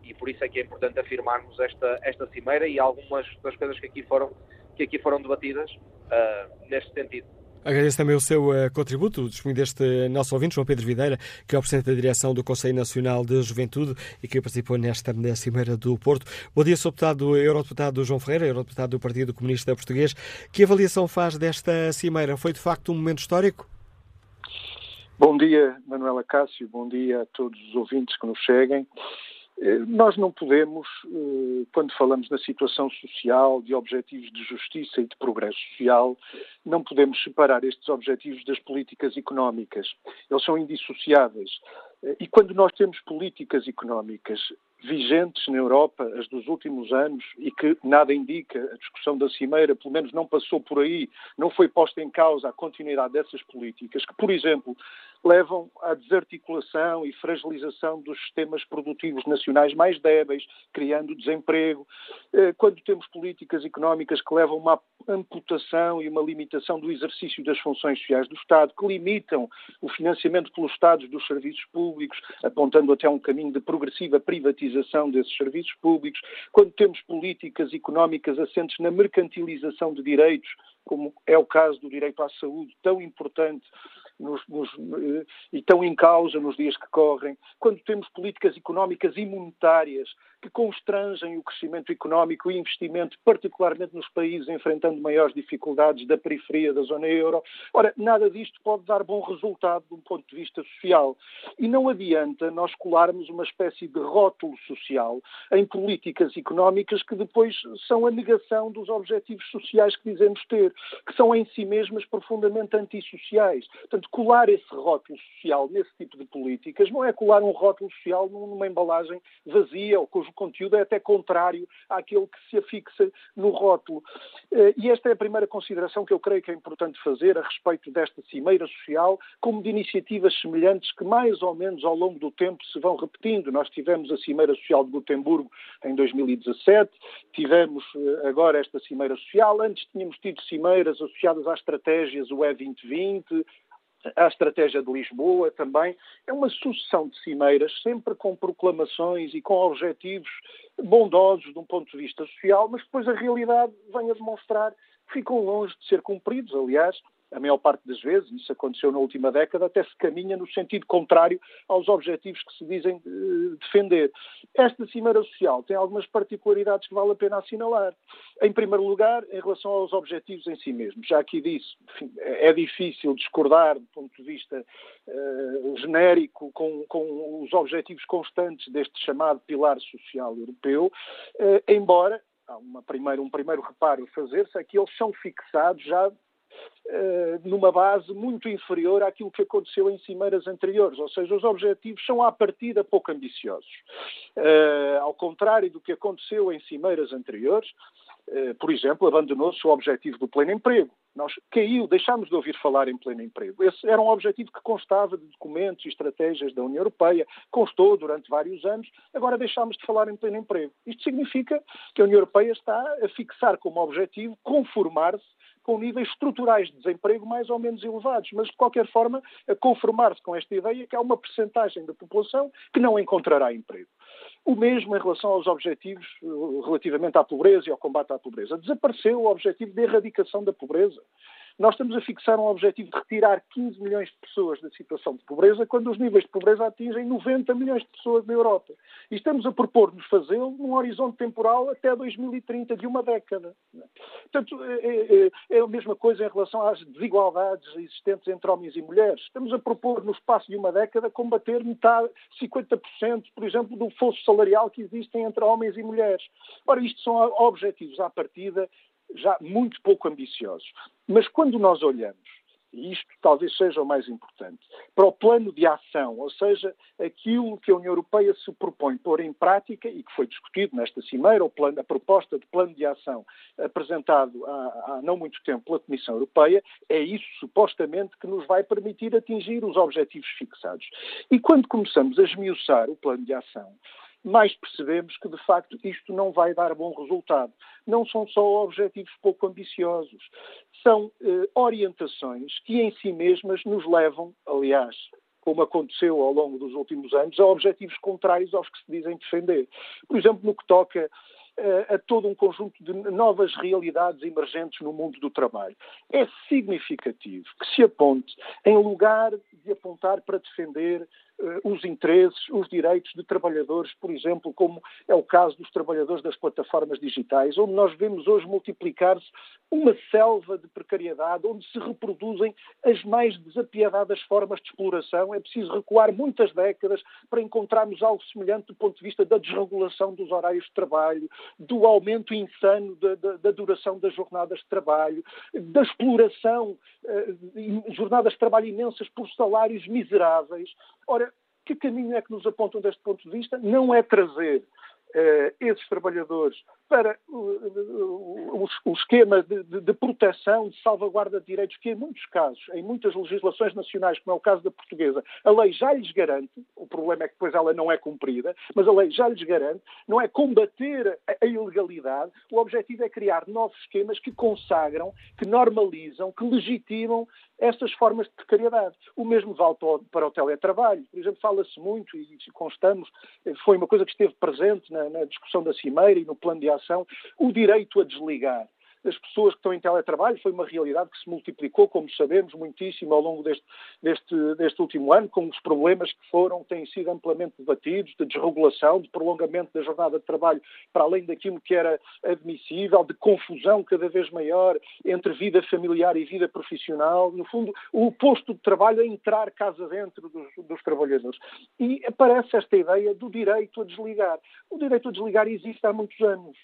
e por isso é que é importante afirmarmos esta, esta cimeira e algumas das coisas que aqui foram, que aqui foram debatidas uh, neste sentido. Agradeço também o seu uh, contributo, o testemunho deste nosso ouvinte, João Pedro Videira, que é o Presidente da Direção do Conselho Nacional de Juventude e que participou nesta Cimeira do Porto. Bom dia, Sr. Deputado, Eurodeputado João Ferreira, Eurodeputado do Partido Comunista Português. Que avaliação faz desta Cimeira? Foi de facto um momento histórico? Bom dia, Manuela Cássio, bom dia a todos os ouvintes que nos seguem. Eh, nós não podemos, eh, quando falamos da situação social, de objetivos de justiça e de progresso social, não podemos separar estes objetivos das políticas económicas. Eles são indissociáveis. Eh, e quando nós temos políticas económicas vigentes na Europa, as dos últimos anos, e que nada indica, a discussão da Cimeira, pelo menos não passou por aí, não foi posta em causa a continuidade dessas políticas, que, por exemplo, levam à desarticulação e fragilização dos sistemas produtivos nacionais mais débeis, criando desemprego. Eh, quando temos políticas económicas que levam a uma amputação e uma limitação do exercício das funções sociais do Estado, que limitam o financiamento pelos Estados dos serviços públicos, apontando até um caminho de progressiva privatização desses serviços públicos, quando temos políticas económicas assentes na mercantilização de direitos, como é o caso do direito à saúde, tão importante nos, nos, eh, e estão em causa nos dias que correm, quando temos políticas económicas imunitárias que constrangem o crescimento económico e investimento, particularmente nos países enfrentando maiores dificuldades da periferia da zona euro. Ora, nada disto pode dar bom resultado de um ponto de vista social. E não adianta nós colarmos uma espécie de rótulo social em políticas económicas que depois são a negação dos objetivos sociais que dizemos ter, que são em si mesmas profundamente antissociais. Portanto, Portanto, colar esse rótulo social nesse tipo de políticas não é colar um rótulo social numa embalagem vazia ou cujo conteúdo é até contrário àquele que se afixa no rótulo. Eh, e esta é a primeira consideração que eu creio que é importante fazer a respeito desta cimeira social, como de iniciativas semelhantes que mais ou menos ao longo do tempo se vão repetindo. Nós tivemos a Cimeira Social de Gotemburgo em 2017, tivemos eh, agora esta Cimeira Social, antes tínhamos tido cimeiras associadas às estratégias UE 2020, a estratégia de Lisboa também. É uma sucessão de cimeiras, sempre com proclamações e com objetivos bondosos de um ponto de vista social, mas depois a realidade vem a demonstrar que ficam longe de ser cumpridos. Aliás, a maior parte das vezes, isso aconteceu na última década, até se caminha no sentido contrário aos objetivos que se dizem uh, defender. Esta Cimeira Social tem algumas particularidades que vale a pena assinalar. Em primeiro lugar, em relação aos objetivos em si mesmos. Já aqui disse, enfim, é difícil discordar do ponto de vista uh, genérico com, com, os objetivos constantes deste chamado pilar social europeu, uh, embora há uma primeira, um primeiro reparo a fazer-se é que eles são fixados já numa base muito inferior àquilo que aconteceu em cimeiras anteriores, ou seja, os objetivos são à partida pouco ambiciosos. Uh, ao contrário do que aconteceu em cimeiras anteriores, uh, por exemplo, abandonou-se o objetivo do pleno emprego. Nós caiu, deixámos de ouvir falar em pleno emprego. Esse era um objetivo que constava de documentos e estratégias da União Europeia, constou durante vários anos, agora deixámos de falar em pleno emprego. Isto significa que a União Europeia está a fixar como objetivo conformar-se com níveis estruturais de desemprego mais ou menos elevados, mas de qualquer forma conformar-se com esta ideia que há uma percentagem da população que não encontrará emprego. O mesmo em relação aos objetivos eh, relativamente à pobreza e ao combate à pobreza. Desapareceu o objetivo de erradicação da pobreza. Nós estamos a fixar um objetivo de retirar 15 milhões de pessoas da situação de pobreza, quando os níveis de pobreza atingem 90 milhões de pessoas na Europa. E estamos a propor-nos fazê-lo num horizonte temporal até 2030, de uma década. Portanto, é, é, é, a mesma coisa em relação às desigualdades existentes entre homens e mulheres. Estamos a propor, no espaço de uma década, combater metade, 50%, por exemplo, do fosso salarial que existe entre homens e mulheres. Ora, isto são objetivos à partida já muito pouco ambiciosos. Mas quando nós olhamos, e isto talvez seja o mais importante, para o plano de ação, ou seja, aquilo que a União Europeia se propõe pôr em prática e que foi discutido nesta cimeira, plano, a proposta de plano de ação apresentado há, há não muito tempo pela Comissão Europeia, é isso supostamente que nos vai permitir atingir os objetivos fixados. E quando começamos a esmiuçar o plano de ação, mais percebemos que, de facto, isto não vai dar bom resultado. Não são só objetivos pouco ambiciosos, são eh, orientações que em si mesmas nos levam, aliás, como aconteceu ao longo dos últimos anos, a objetivos contrários aos que se dizem defender. Por exemplo, no que toca eh, a todo um conjunto de novas realidades emergentes no mundo do trabalho. É significativo que se aponte, em lugar de apontar para defender os interesses, os direitos de trabalhadores, por exemplo, como é o caso dos trabalhadores das plataformas digitais, onde nós vemos hoje multiplicar-se uma selva de precariedade, onde se reproduzem as mais desapiedadas formas de exploração. É preciso recuar muitas décadas para encontrarmos algo semelhante do ponto de vista da desregulação dos horários de trabalho, do aumento insano da, da, da duração das jornadas de trabalho, da exploração, uh, jornadas de trabalho imensas por salários miseráveis. Ora, que caminho é que nos apontam deste ponto de vista? Não é trazer uh, esses trabalhadores para o, o, esquema de, de, de, proteção, de salvaguarda de direitos, que em muitos casos, em muitas legislações nacionais, como é o caso da portuguesa, a lei já lhes garante, o problema é que depois ela não é cumprida, mas a lei já lhes garante, não é combater a, a ilegalidade, o objetivo é criar novos esquemas que consagram, que normalizam, que legitimam estas formas de precariedade. O mesmo vale para o teletrabalho. Por exemplo, fala-se muito, e constamos, foi uma coisa que esteve presente na, na discussão da Cimeira e no plano de ação, o direito a desligar as pessoas que estão em teletrabalho foi uma realidade que se multiplicou, como sabemos, muitíssimo ao longo deste, deste, deste último ano, com os problemas que foram, têm sido amplamente debatidos, de desregulação, de prolongamento da jornada de trabalho para além daquilo que era admissível, de confusão cada vez maior entre vida familiar e vida profissional. No fundo, o posto de trabalho a entrar casa dentro dos, dos trabalhadores. E aparece esta ideia do direito a desligar. O direito a desligar existe há muitos anos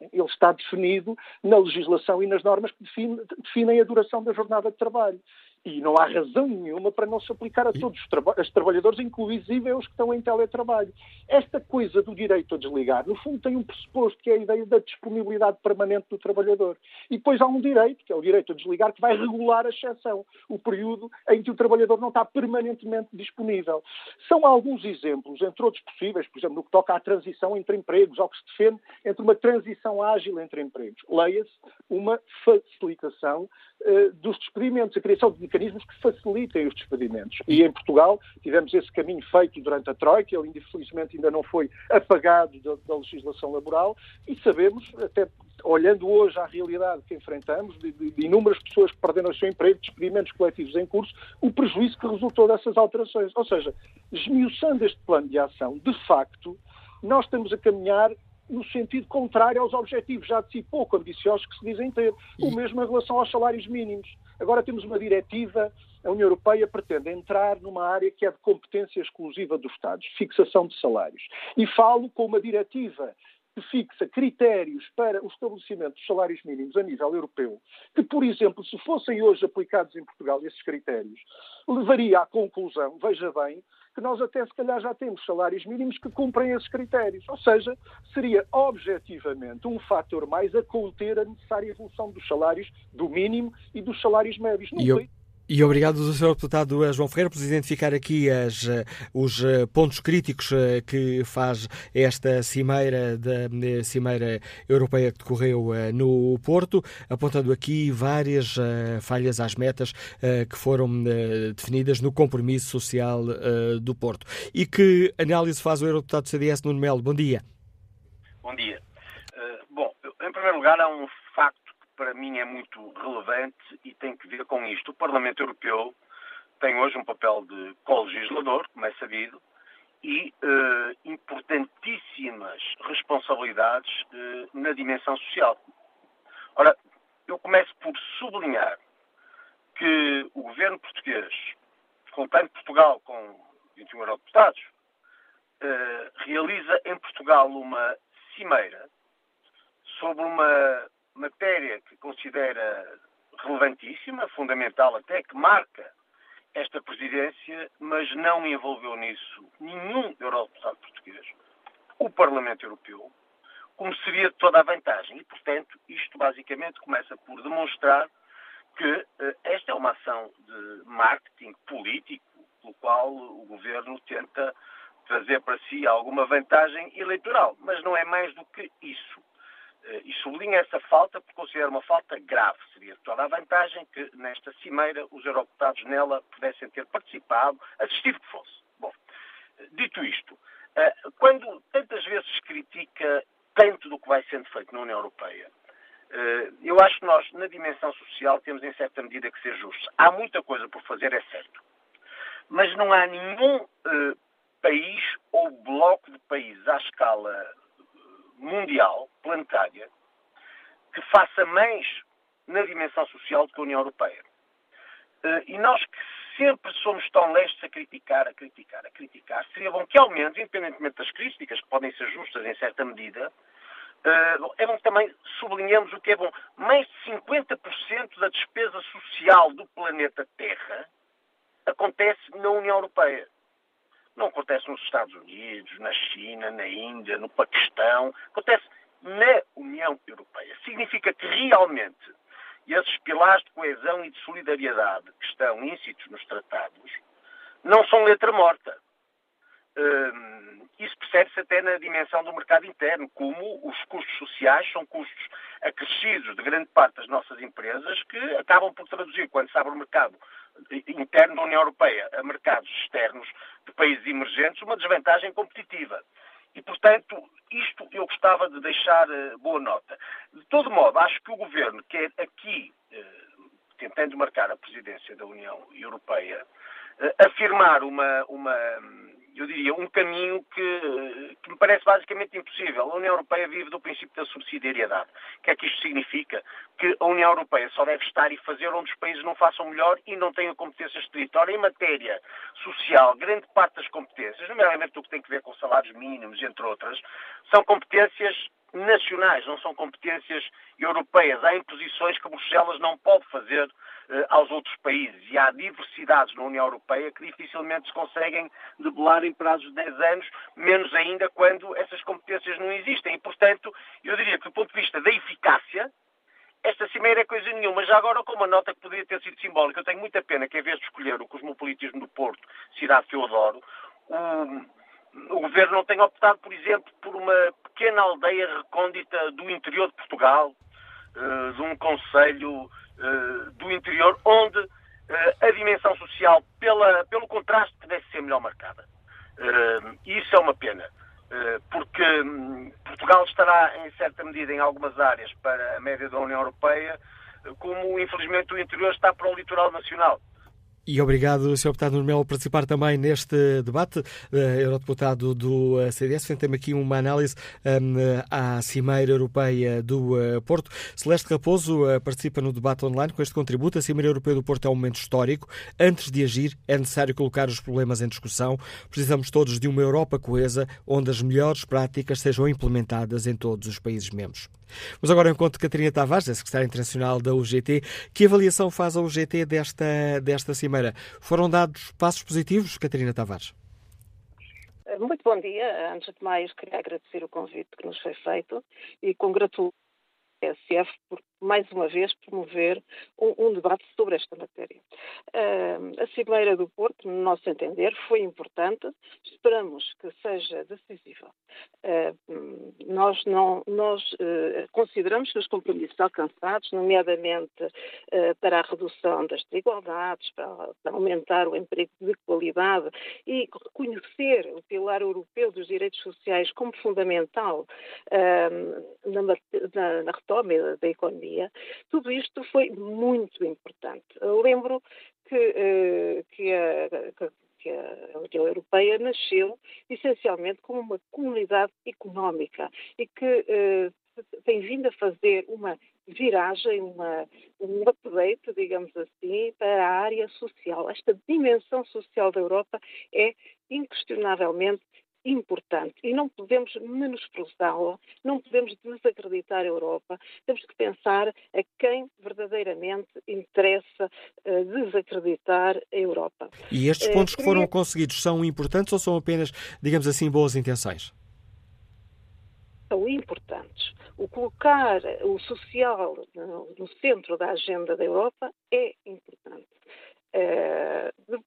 ele está definido na legislação e nas normas que define, definem a duração da jornada de trabalho. E não há razão nenhuma para não se aplicar a todos os, traba os trabalhadores, inclusive os que estão em teletrabalho. Esta coisa do direito a desligar, no fundo, tem um pressuposto, que é a ideia da disponibilidade permanente do trabalhador. E depois há um direito, que é o direito a desligar, que vai regular a exceção, o período em que o trabalhador não está permanentemente disponível. São alguns exemplos, entre outros possíveis, por exemplo, no que toca à transição entre empregos, ao que se defende entre uma transição ágil entre empregos. Leia-se uma facilitação uh, dos despedimentos, a criação de mecanismos que facilitem os despedimentos. E em Portugal tivemos esse caminho feito durante a Troika, ele infelizmente ainda não foi apagado da, da legislação laboral e sabemos, até olhando hoje à realidade que enfrentamos, de, de, de, inúmeras pessoas que perderam o seu emprego, despedimentos coletivos em curso, o prejuízo que resultou dessas alterações. Ou seja, esmiuçando este plano de ação, de facto, nós estamos a caminhar no sentido contrário aos objetivos já de si pouco ambiciosos que se dizem ter. O mesmo em relação aos salários mínimos. Agora temos uma diretiva, a União Europeia pretende entrar numa área que é de competência exclusiva dos Estados, fixação de salários. E falo com uma diretiva que fixa critérios para o estabelecimento dos salários mínimos a nível europeu, que, por exemplo, se fossem hoje aplicados em Portugal esses critérios, levaria à conclusão, veja bem, que nós até se calhar já temos salários mínimos que cumprem esses critérios. Ou seja, seria objetivamente um fator mais a conter a necessária evolução dos salários do mínimo e dos salários médios. E eu, e obrigado, Sr. Deputado João Ferreira, por identificar aqui as, eh, os eh, pontos críticos eh, que faz esta cimeira da Cimeira Europeia que decorreu no Porto, apontando aqui várias falhas às metas que foram definidas no compromisso social do Porto. E que análise faz o Eurodeputado CDS Nuno Melo? Bom dia. Bom dia. bom, em primeiro lugar, há um para mim é muito relevante e tem que ver com isto. O Parlamento Europeu tem hoje um papel de co-legislador, como é sabido, e eh, importantíssimas responsabilidades eh, na dimensão social. Ora, eu começo por sublinhar que o governo português, contando Portugal com 21 eurodeputados, eh, realiza em Portugal uma cimeira sobre uma matéria que considera relevantíssima, fundamental até, que marca esta presidência, mas não envolveu nisso nenhum eurodeputado português, o Parlamento Europeu, como seria toda a vantagem. E, portanto, isto basicamente começa por demonstrar que uh, esta é uma ação de marketing político, pelo qual o governo tenta trazer para si alguma vantagem eleitoral. Mas não é mais do que isso. Eh, e sublinho essa falta porque considero uma falta grave. Seria toda a vantagem que nesta cimeira os eurodeputados nela pudessem ter participado, assistido que fosse. Bom, dito isto, eh, quando tantas vezes critica tanto do que vai sendo feito na União Europeia, eh, eu acho que nós, na dimensão social, temos em certa medida que ser justos. Há muita coisa por fazer, é certo. Mas não há nenhum país ou bloco de países à escala mundial, planetária, que faça mais na dimensão social do que a União Europeia. Eh, e nós que sempre somos tão lestes a criticar, a criticar, a criticar, seria bom que, ao menos, independentemente das críticas, que podem ser justas em certa medida, eh, é bom que também sublinhemos o que é bom. Mais de 50% da despesa social do planeta Terra acontece na União Europeia. Não acontece nos Estados Unidos, na China, na Índia, no Paquistão. Acontece na União Europeia. Significa que realmente esses pilares de coesão e de solidariedade que estão íncitos nos tratados não são letra morta. Hum, isso percebe-se até na dimensão do mercado interno, como os custos sociais são custos acrescidos de grande parte das nossas empresas que acabam por traduzir, quando se abre o mercado interno da União Europeia a mercados externos de países emergentes, uma desvantagem competitiva. E, portanto, isto eu gostava de deixar uh, boa nota. De todo modo, acho que o Governo quer aqui, uh, tentando marcar a presidência da União Europeia, uh, afirmar uma, uma eu diria, um caminho que, que, me parece basicamente impossível. A União Europeia vive do princípio da subsidiariedade. O que é que isto significa? Que a União Europeia só deve estar e fazer onde os países não façam melhor e não tenham competências de território. Em matéria social, grande parte das competências, nomeadamente o que tem a ver com salários mínimos, entre outras, são competências nacionais, não são competências europeias. Há imposições que Bruxelas não pode fazer eh, aos outros países. E há diversidades na União Europeia que dificilmente se conseguem debelar em prazos de 10 anos, menos ainda quando essas competências não existem. E, portanto, eu diria que do ponto de vista da eficácia, esta cimeira é coisa nenhuma. Já agora, com uma nota que poderia ter sido simbólica, eu tenho muita pena que, em vez de escolher o cosmopolitismo do Porto, cidade que eu adoro, o, o governo não tenha optado, por exemplo, por uma pequena aldeia recôndita do interior de Portugal, uh, de um conselho uh, do interior, onde uh, a dimensão social, pela, pelo contraste, pudesse ser melhor marcada. Isso é uma pena, porque um, Portugal estará, em certa medida, em algumas áreas para a média da União Europeia, como infelizmente o interior está para o litoral nacional. E obrigado, Sr. Deputado Nuno por participar também neste debate. Uh, Eurodeputado do uh, CDS, tem aqui uma análise um, à Cimeira Europeia do uh, Porto. Celeste Raposo participa no debate online com este contributo. A Cimeira Europeia do Porto é um momento histórico. Antes de agir, é necessário colocar os problemas em discussão. Precisamos todos de uma Europa coesa, onde as melhores práticas sejam implementadas em todos os países membros. Mas agora encontro Catarina Tavares, a secretária internacional da UGT. Que avaliação faz a UGT desta, desta cimeira? Foram dados passos positivos, Catarina Tavares? Muito bom dia. Antes de mais, queria agradecer o convite que nos foi feito e congratulo a SF por mais uma vez, promover um, um debate sobre esta matéria. Uh, a Cimeira do Porto, no nosso entender, foi importante, esperamos que seja decisiva. Uh, nós não, nós uh, consideramos que os compromissos alcançados, nomeadamente para a redução das desigualdades, para, para, aumentar o emprego de qualidade e reconhecer o pilar europeu dos direitos sociais como fundamental na, na, na retoma da economia, tudo isto foi muito importante. Eu lembro que, uh, que a, que a União Europeia nasceu essencialmente como uma comunidade económica e que uh, tem vindo a fazer uma viragem, uma, um update, digamos assim, para a área social. Esta dimensão social da Europa é inquestionavelmente importante e não podemos menosprezá-la, não podemos desacreditar a Europa, temos que pensar a quem verdadeiramente interessa uh, desacreditar a Europa. E estes pontos uh, que foram conseguidos são importantes ou são apenas, digamos assim, boas intenções? São importantes. O colocar o social no, no centro da agenda da Europa é importante. Uh,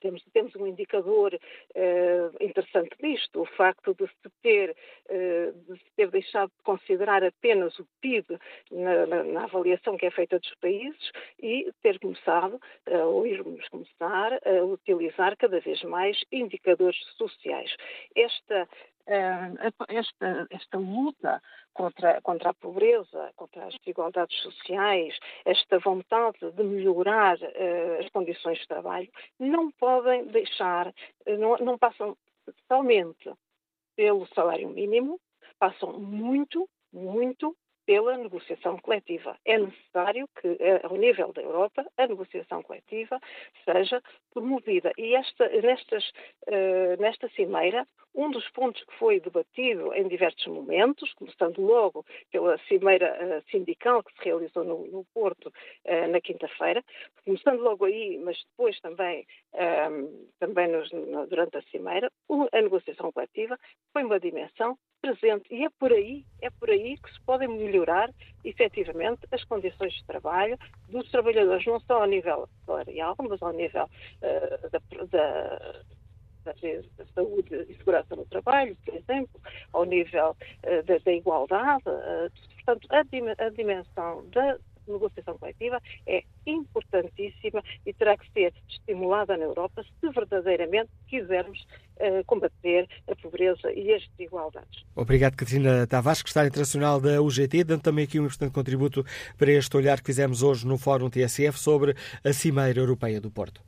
temos, temos um indicador uh, interessante nisto, o facto de se ter, uh, de se ter deixado de considerar apenas o PIB na, na, na, avaliação que é feita dos países e ter começado, uh, ou irmos começar, a utilizar cada vez mais indicadores sociais. Esta esta, esta luta contra, contra a pobreza, contra as desigualdades sociais, esta vontade de melhorar uh, as condições de trabalho, não podem deixar, uh, não, não passam totalmente pelo salário mínimo, passam muito, muito pela negociação coletiva. É necessário que, eh, ao nível da Europa, a negociação coletiva seja promovida. E esta, nestas, uh, nesta cimeira, um dos pontos que foi debatido em diversos momentos, começando logo pela cimeira uh, sindical que se realizou no, no Porto uh, na quinta-feira, começando logo aí, mas depois também, um, também nos, no, durante a cimeira, a negociação coletiva foi uma dimensão presente. E é por aí, é por aí que se podem melhorar efetivamente as condições de trabalho dos trabalhadores, não só ao nível salarial, mas ao nível uh, da, da da, saúde e segurança no trabalho, por exemplo, ao nível uh, da, da, igualdade. Uh, portanto, a, dim a dimensão da negociação coletiva é importantíssima e terá que ser estimulada na Europa se verdadeiramente quisermos uh, combater a pobreza e as desigualdades. Obrigado, Catarina Tavares, secretária internacional da UGT, dando também aqui um importante contributo para este olhar que fizemos hoje no Fórum TSF sobre a Cimeira Europeia do Porto.